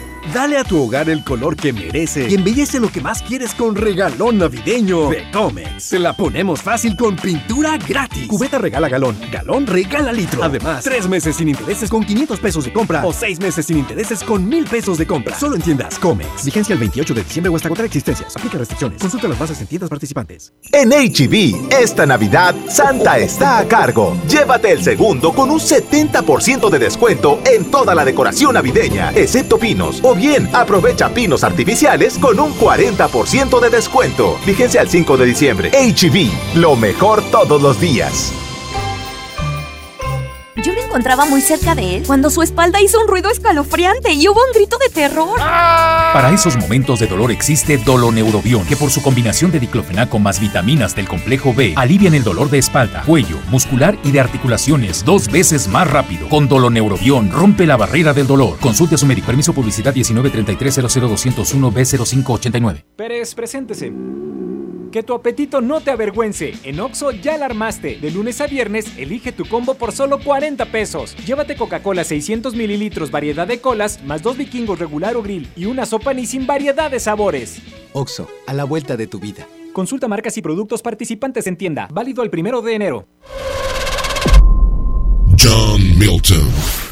Dale a tu hogar el color que merece y embellece lo que más quieres con regalón navideño de Comex. Se la ponemos fácil con pintura gratis. Cubeta regala galón, galón regala litro. Además, tres meses sin intereses con 500 pesos de compra o seis meses sin intereses con 1000 pesos de compra. Solo en tiendas Comex. Vigencia el 28 de diciembre o hasta agotar existencias. Aplica restricciones. Consulta las bases en tiendas participantes. En HB, esta Navidad, Santa está a cargo. Llévate el segundo con un 70% de descuento en toda la decoración navideña, excepto pinos, Bien, aprovecha pinos artificiales con un 40% de descuento. Vigencia al 5 de diciembre. HB, lo mejor todos los días. Encontraba muy cerca de él cuando su espalda hizo un ruido escalofriante y hubo un grito de terror. Para esos momentos de dolor existe Doloneurobion, que por su combinación de diclofenaco más vitaminas del complejo B alivian el dolor de espalda, cuello, muscular y de articulaciones dos veces más rápido. Con Doloneurobion rompe la barrera del dolor. Consulte a su médico. Permiso publicidad 1933 00201 B0589. Pérez, preséntese. Que tu apetito no te avergüence. En Oxo ya la armaste. De lunes a viernes, elige tu combo por solo 40 pesos. Llévate Coca-Cola 600 mililitros, variedad de colas, más dos vikingos regular o grill y una sopa ni sin variedad de sabores. Oxo, a la vuelta de tu vida. Consulta marcas y productos participantes en tienda. Válido el primero de enero. John Milton.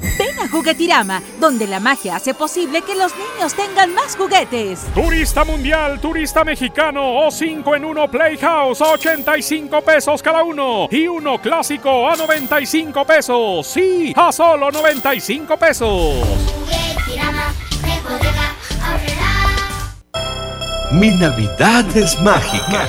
Ven a Juguetirama, donde la magia hace posible que los niños tengan más juguetes. Turista mundial, turista mexicano o 5 en 1 Playhouse a 85 pesos cada uno y uno clásico a 95 pesos. Sí, a solo 95 pesos. Mi Navidad es mágica.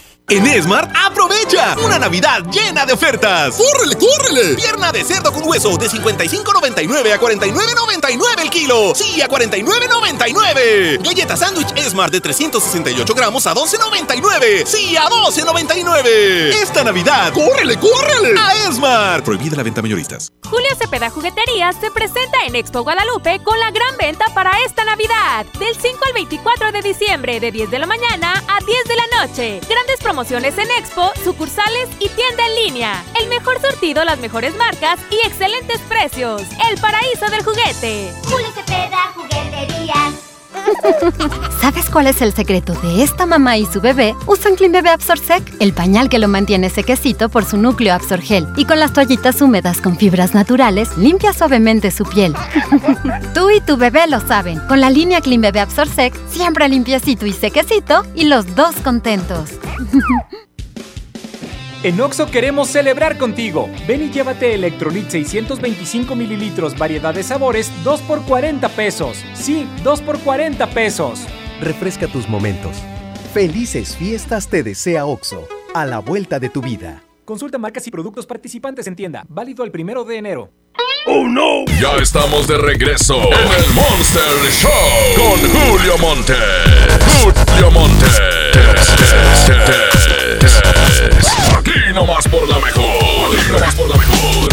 En Esmart, aprovecha una Navidad llena de ofertas. ¡Córrele, córrele! Pierna de cerdo con hueso de 55.99 a 49.99 el kilo. Sí, a 49.99. Galleta sándwich Esmart de 368 gramos a 12.99. Sí, a 12.99. Esta Navidad, ¡córrele, córrele! A Esmart. Prohibida la venta mayoristas. Julio Cepeda Jugueterías se presenta en Expo Guadalupe con la gran venta para esta Navidad. Del 5 al 24 de diciembre, de 10 de la mañana a 10 de la noche. Grandes promociones en Expo, sucursales y tienda en línea. El mejor surtido, las mejores marcas y excelentes precios. El paraíso del juguete. Cepeda, jugueterías. ¿Sabes cuál es el secreto de esta mamá y su bebé? Usan Clean Bebé Absorsec, el pañal que lo mantiene sequecito por su núcleo Absorgel. Y con las toallitas húmedas con fibras naturales, limpia suavemente su piel. Tú y tu bebé lo saben. Con la línea Clean Bebé Absorsec, siempre limpiecito y sequecito y los dos contentos. En Oxo queremos celebrar contigo. Ven y llévate Electrolit 625 mililitros, variedad de sabores, 2 por 40 pesos. Sí, 2 por 40 pesos. Refresca tus momentos. Felices fiestas te desea Oxo, a la vuelta de tu vida. Consulta marcas y productos participantes en tienda. Válido el primero de enero. ¡Oh, no! Ya estamos de regreso en el Monster Show con Julio Monte. Julio Monte. Aquí nomás por la mejor. Aquí nomás por la mejor.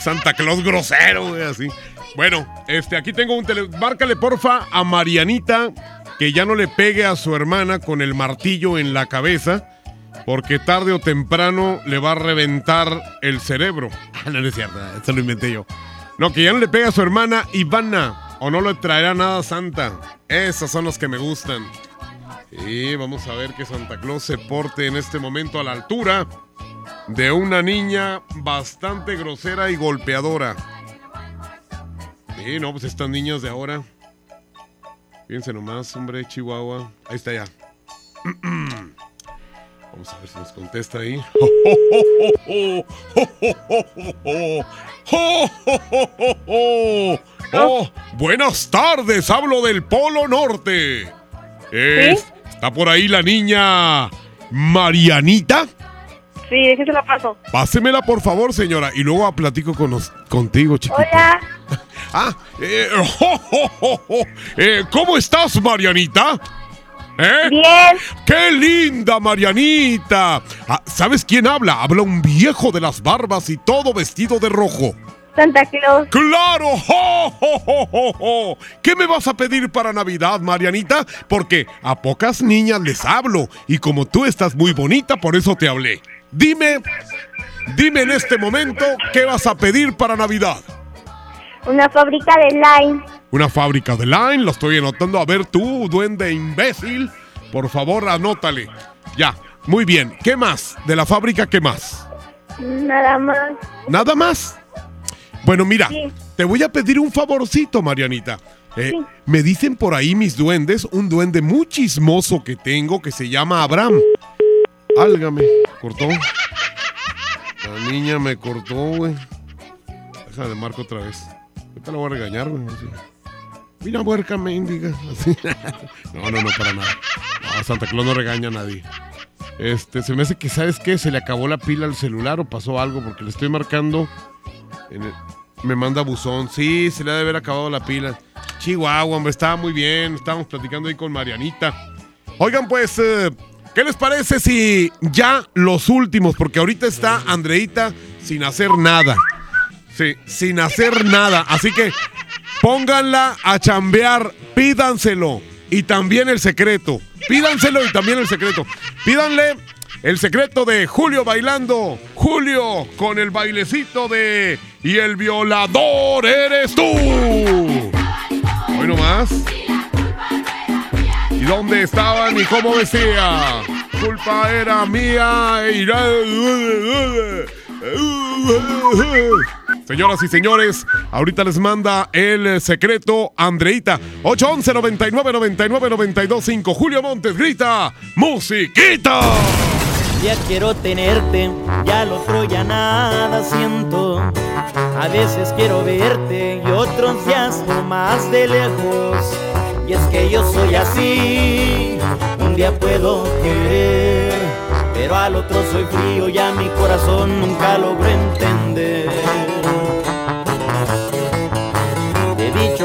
Santa Claus grosero, güey, así. Bueno, este, aquí tengo un tele... Márcale, porfa, a Marianita que ya no le pegue a su hermana con el martillo en la cabeza, porque tarde o temprano le va a reventar el cerebro. <laughs> Ah, no, no es cierto, esto lo inventé yo. No, que ya no le pega a su hermana Ivana. O no le traerá nada Santa. Esos son los que me gustan. Y vamos a ver que Santa Claus se porte en este momento a la altura de una niña bastante grosera y golpeadora. Sí, no, pues estas niñas de ahora. Fíjense nomás, hombre, Chihuahua. Ahí está ya. <clears throat> Vamos a ver si nos contesta ahí. Oh, buenas tardes, hablo del Polo Norte. Es- ¿Está por ahí la niña Marianita? Sí, déjese la paso. Pásemela, por favor, señora, y luego platico con contigo, chiquita. Hola. <laughs> Ah, eh, jo. <laughs> Eh, ¿cómo estás, Marianita? ¿Eh? Bien. ¡Qué linda, Marianita! Ah, ¿Sabes quién habla? Habla un viejo de las barbas y todo vestido de rojo. Santa Claus. ¡Claro! ¿Qué me vas a pedir para Navidad, Marianita? Porque a pocas niñas les hablo y como tú estás muy bonita, por eso te hablé. Dime, dime en este momento qué vas a pedir para Navidad. Una fábrica de Line. Una fábrica de Line, lo estoy anotando. A ver tú, duende imbécil, por favor anótale. Ya, muy bien. ¿Qué más? De la fábrica, ¿qué más? Nada más. ¿Nada más? Bueno, mira, Sí. te voy a pedir un favorcito, Marianita. Eh, Me dicen por ahí mis duendes, un duende muy chismoso que tengo que se llama Abraham. Álgame, cortó. La niña me cortó, güey. Déjale, marco otra vez. Ahorita la voy a regañar, güey. Mira, huerca mendiga. <laughs> No, no, no, para nada. No, Santa Claus no regaña a nadie. Este, se me hace que, ¿sabes qué? Se le acabó la pila al celular o pasó algo porque le estoy marcando. me manda buzón. Sí, se le ha de haber acabado la pila. Chihuahua, hombre, estaba muy bien. Estábamos platicando ahí con Marianita. Oigan, pues, eh, ¿qué les parece si ya los últimos? Porque ahorita está Andreita sin hacer nada. Sí, sin hacer nada. Así que pónganla a chambear, pídanselo. Y también el secreto. Pídanselo y también el secreto. Pídanle el secreto de Julio bailando. Julio con el bailecito de Y el violador eres tú. Hoy nomás. ¿Y dónde estaban y cómo decía? Culpa era mía. y- Señoras y señores, ahorita les manda el secreto Andreita. 811 99 99 92 5. Julio Montes grita: ¡Musiquita! Ya quiero tenerte, ya al otro ya nada siento. A veces quiero verte y otros días más de lejos. Y es que yo soy así, un día puedo querer, pero al otro soy frío y a mi corazón nunca logro entender.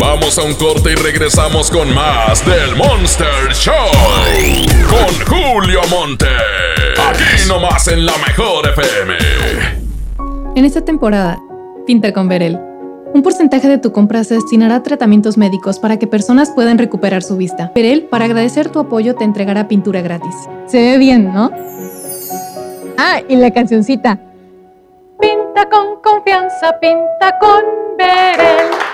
Vamos a un corte y regresamos con más del Monster Show. Con Julio Monte. Aquí nomás en la mejor FM. En esta temporada, pinta con Verel. Un porcentaje de tu compra se destinará a tratamientos médicos para que personas puedan recuperar su vista. Verel, para agradecer tu apoyo, te entregará pintura gratis. Se ve bien, ¿no? Ah, y la cancioncita. Pinta con confianza, pinta con Verel.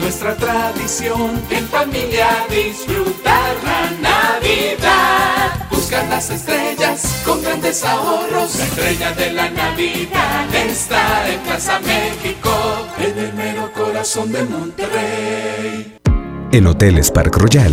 Nuestra tradición en familia disfrutar la Navidad. Buscar las estrellas con grandes ahorros. La estrella de la Navidad está en Plaza México, en el mero corazón de Monterrey. En Hoteles Park Royal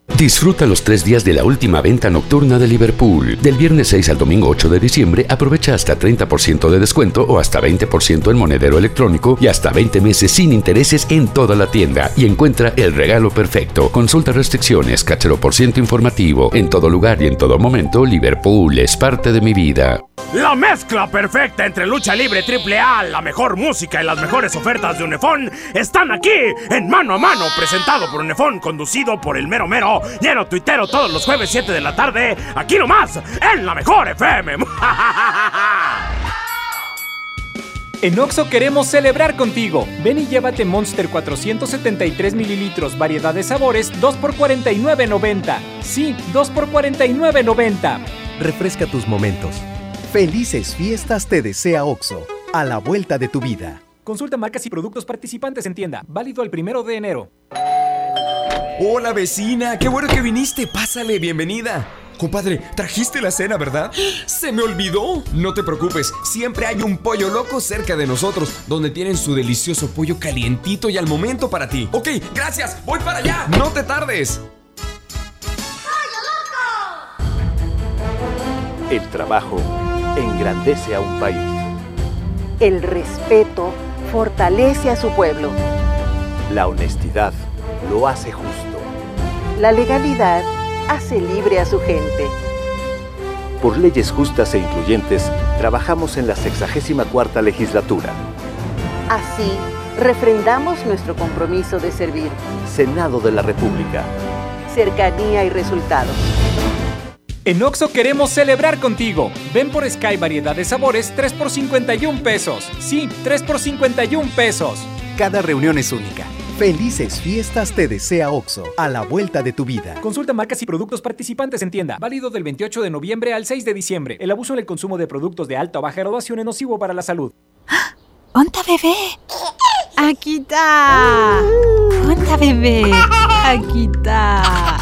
Disfruta los tres días de la última venta nocturna de Liverpool. Del viernes 6 al domingo 8 de diciembre aprovecha hasta 30% de descuento o hasta 20% en monedero electrónico y hasta 20 meses sin intereses en toda la tienda y encuentra el regalo perfecto. Consulta restricciones, cachero por ciento informativo. En todo lugar y en todo momento, Liverpool es parte de mi vida. La mezcla perfecta entre lucha libre triple A, la mejor música y las mejores ofertas de Unefón están aquí en Mano a Mano, presentado por Unefón, conducido por el mero mero, lleno tuitero todos los jueves 7 de la tarde, aquí nomás, en la mejor FM. <laughs> En Oxo queremos celebrar contigo. Ven y llévate Monster 473 mililitros, variedad de sabores, 2 por 49.90. Sí, 2 por 49.90. Refresca tus momentos. Felices fiestas te desea OXO, a la vuelta de tu vida. Consulta marcas y productos participantes en tienda. Válido el primero de enero. Hola vecina, qué bueno que viniste. Pásale, bienvenida. Compadre, trajiste la cena, ¿verdad? <gasps> Se me olvidó. No te preocupes, siempre hay un pollo loco cerca de nosotros, donde tienen su delicioso pollo calientito y al momento para ti. Ok, gracias, voy para allá. No te tardes. El trabajo engrandece a un país. El respeto fortalece a su pueblo. La honestidad lo hace justo. La legalidad hace libre a su gente. Por leyes justas e incluyentes, trabajamos en la 64 legislatura. Así, refrendamos nuestro compromiso de servir. Senado de la República. Cercanía y resultados. En Oxo queremos celebrar contigo. Ven por Sky variedad de sabores 3 por 51 pesos. Sí, 3 por 51 pesos. Cada reunión es única. Felices fiestas te desea OXO, a la vuelta de tu vida. Consulta marcas y productos participantes en tienda. Válido del 28 de noviembre al 6 de diciembre. El abuso en el consumo de productos de alta o baja graduación es nocivo para la salud. <gasps> ¡Onta bebé! Aquí está. ¡Onta bebé! Aquí está.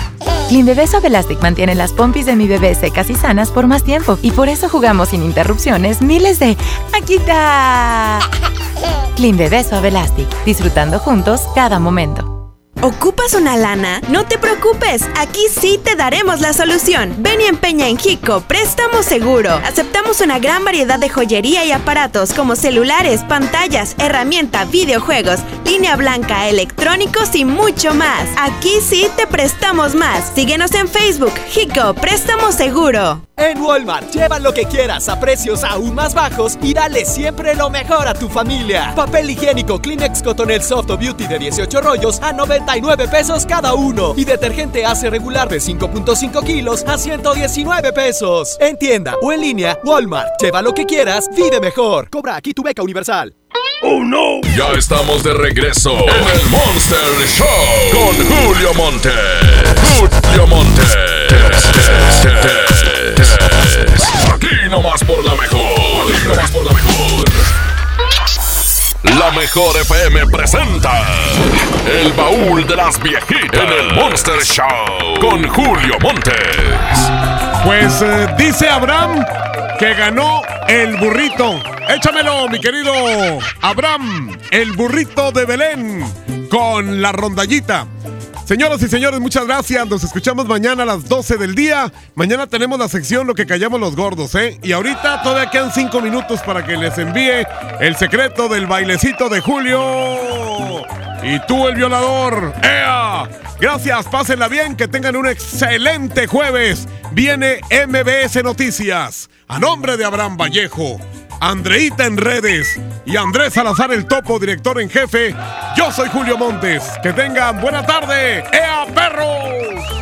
Clean Bebé Suave Elastic mantiene las pompis de mi bebé secas y sanas por más tiempo y por eso jugamos sin interrupciones miles de ¡Aquí está! <laughs> Clean Bebé Suave Elastic, disfrutando juntos cada momento. ¿Ocupas una lana? No te preocupes, aquí sí te daremos la solución. Ven y empeña en Hico Préstamo Seguro. Aceptamos una gran variedad de joyería y aparatos como celulares, pantallas, herramienta, videojuegos, línea blanca, electrónicos y mucho más. Aquí sí te prestamos más. Síguenos en Facebook, Hico Préstamo Seguro. En Walmart, lleva lo que quieras a precios aún más bajos y dale siempre lo mejor a tu familia. Papel higiénico Kleenex Cotonel Soft Beauty de 18 rollos a 99 pesos cada uno. Y detergente Ace regular de 5.5 kilos a 119 pesos. En tienda o en línea, Walmart. Lleva lo que quieras, vive mejor. Cobra aquí tu beca universal. ¡Oh no! Ya estamos de regreso en el Monster Show con Julio Monte. Julio Monte. Aquí nomás por la mejor. Aquí nomás por la mejor. La mejor FM presenta El baúl de las viejitas en el Monster Show con Julio Montes. Pues eh, dice Abraham que ganó el burrito. Échamelo, mi querido Abraham, el burrito de Belén con la rondallita. Señoras y señores, muchas gracias. Nos escuchamos mañana a las 12 del día. Mañana tenemos la sección Lo que callamos los gordos, ¿eh? Y ahorita todavía quedan 5 minutos para que les envíe el secreto del bailecito de Julio. Y tú, el violador. ¡Ea! Gracias, pásenla bien, que tengan un excelente jueves. Viene MBS Noticias. A nombre de Abraham Vallejo, Andreita en redes y Andrés Salazar el Topo, director en jefe. Yo soy Julio Montes. Que tengan buena tarde. ¡Ea, perros!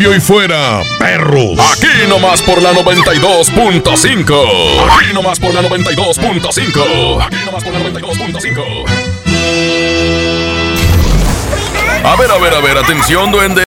Y fuera, perros. Aquí nomás por la 92.5. Aquí nomás por la 92.5. Aquí nomás por la 92.5. A ver, a ver, a ver, atención, duende.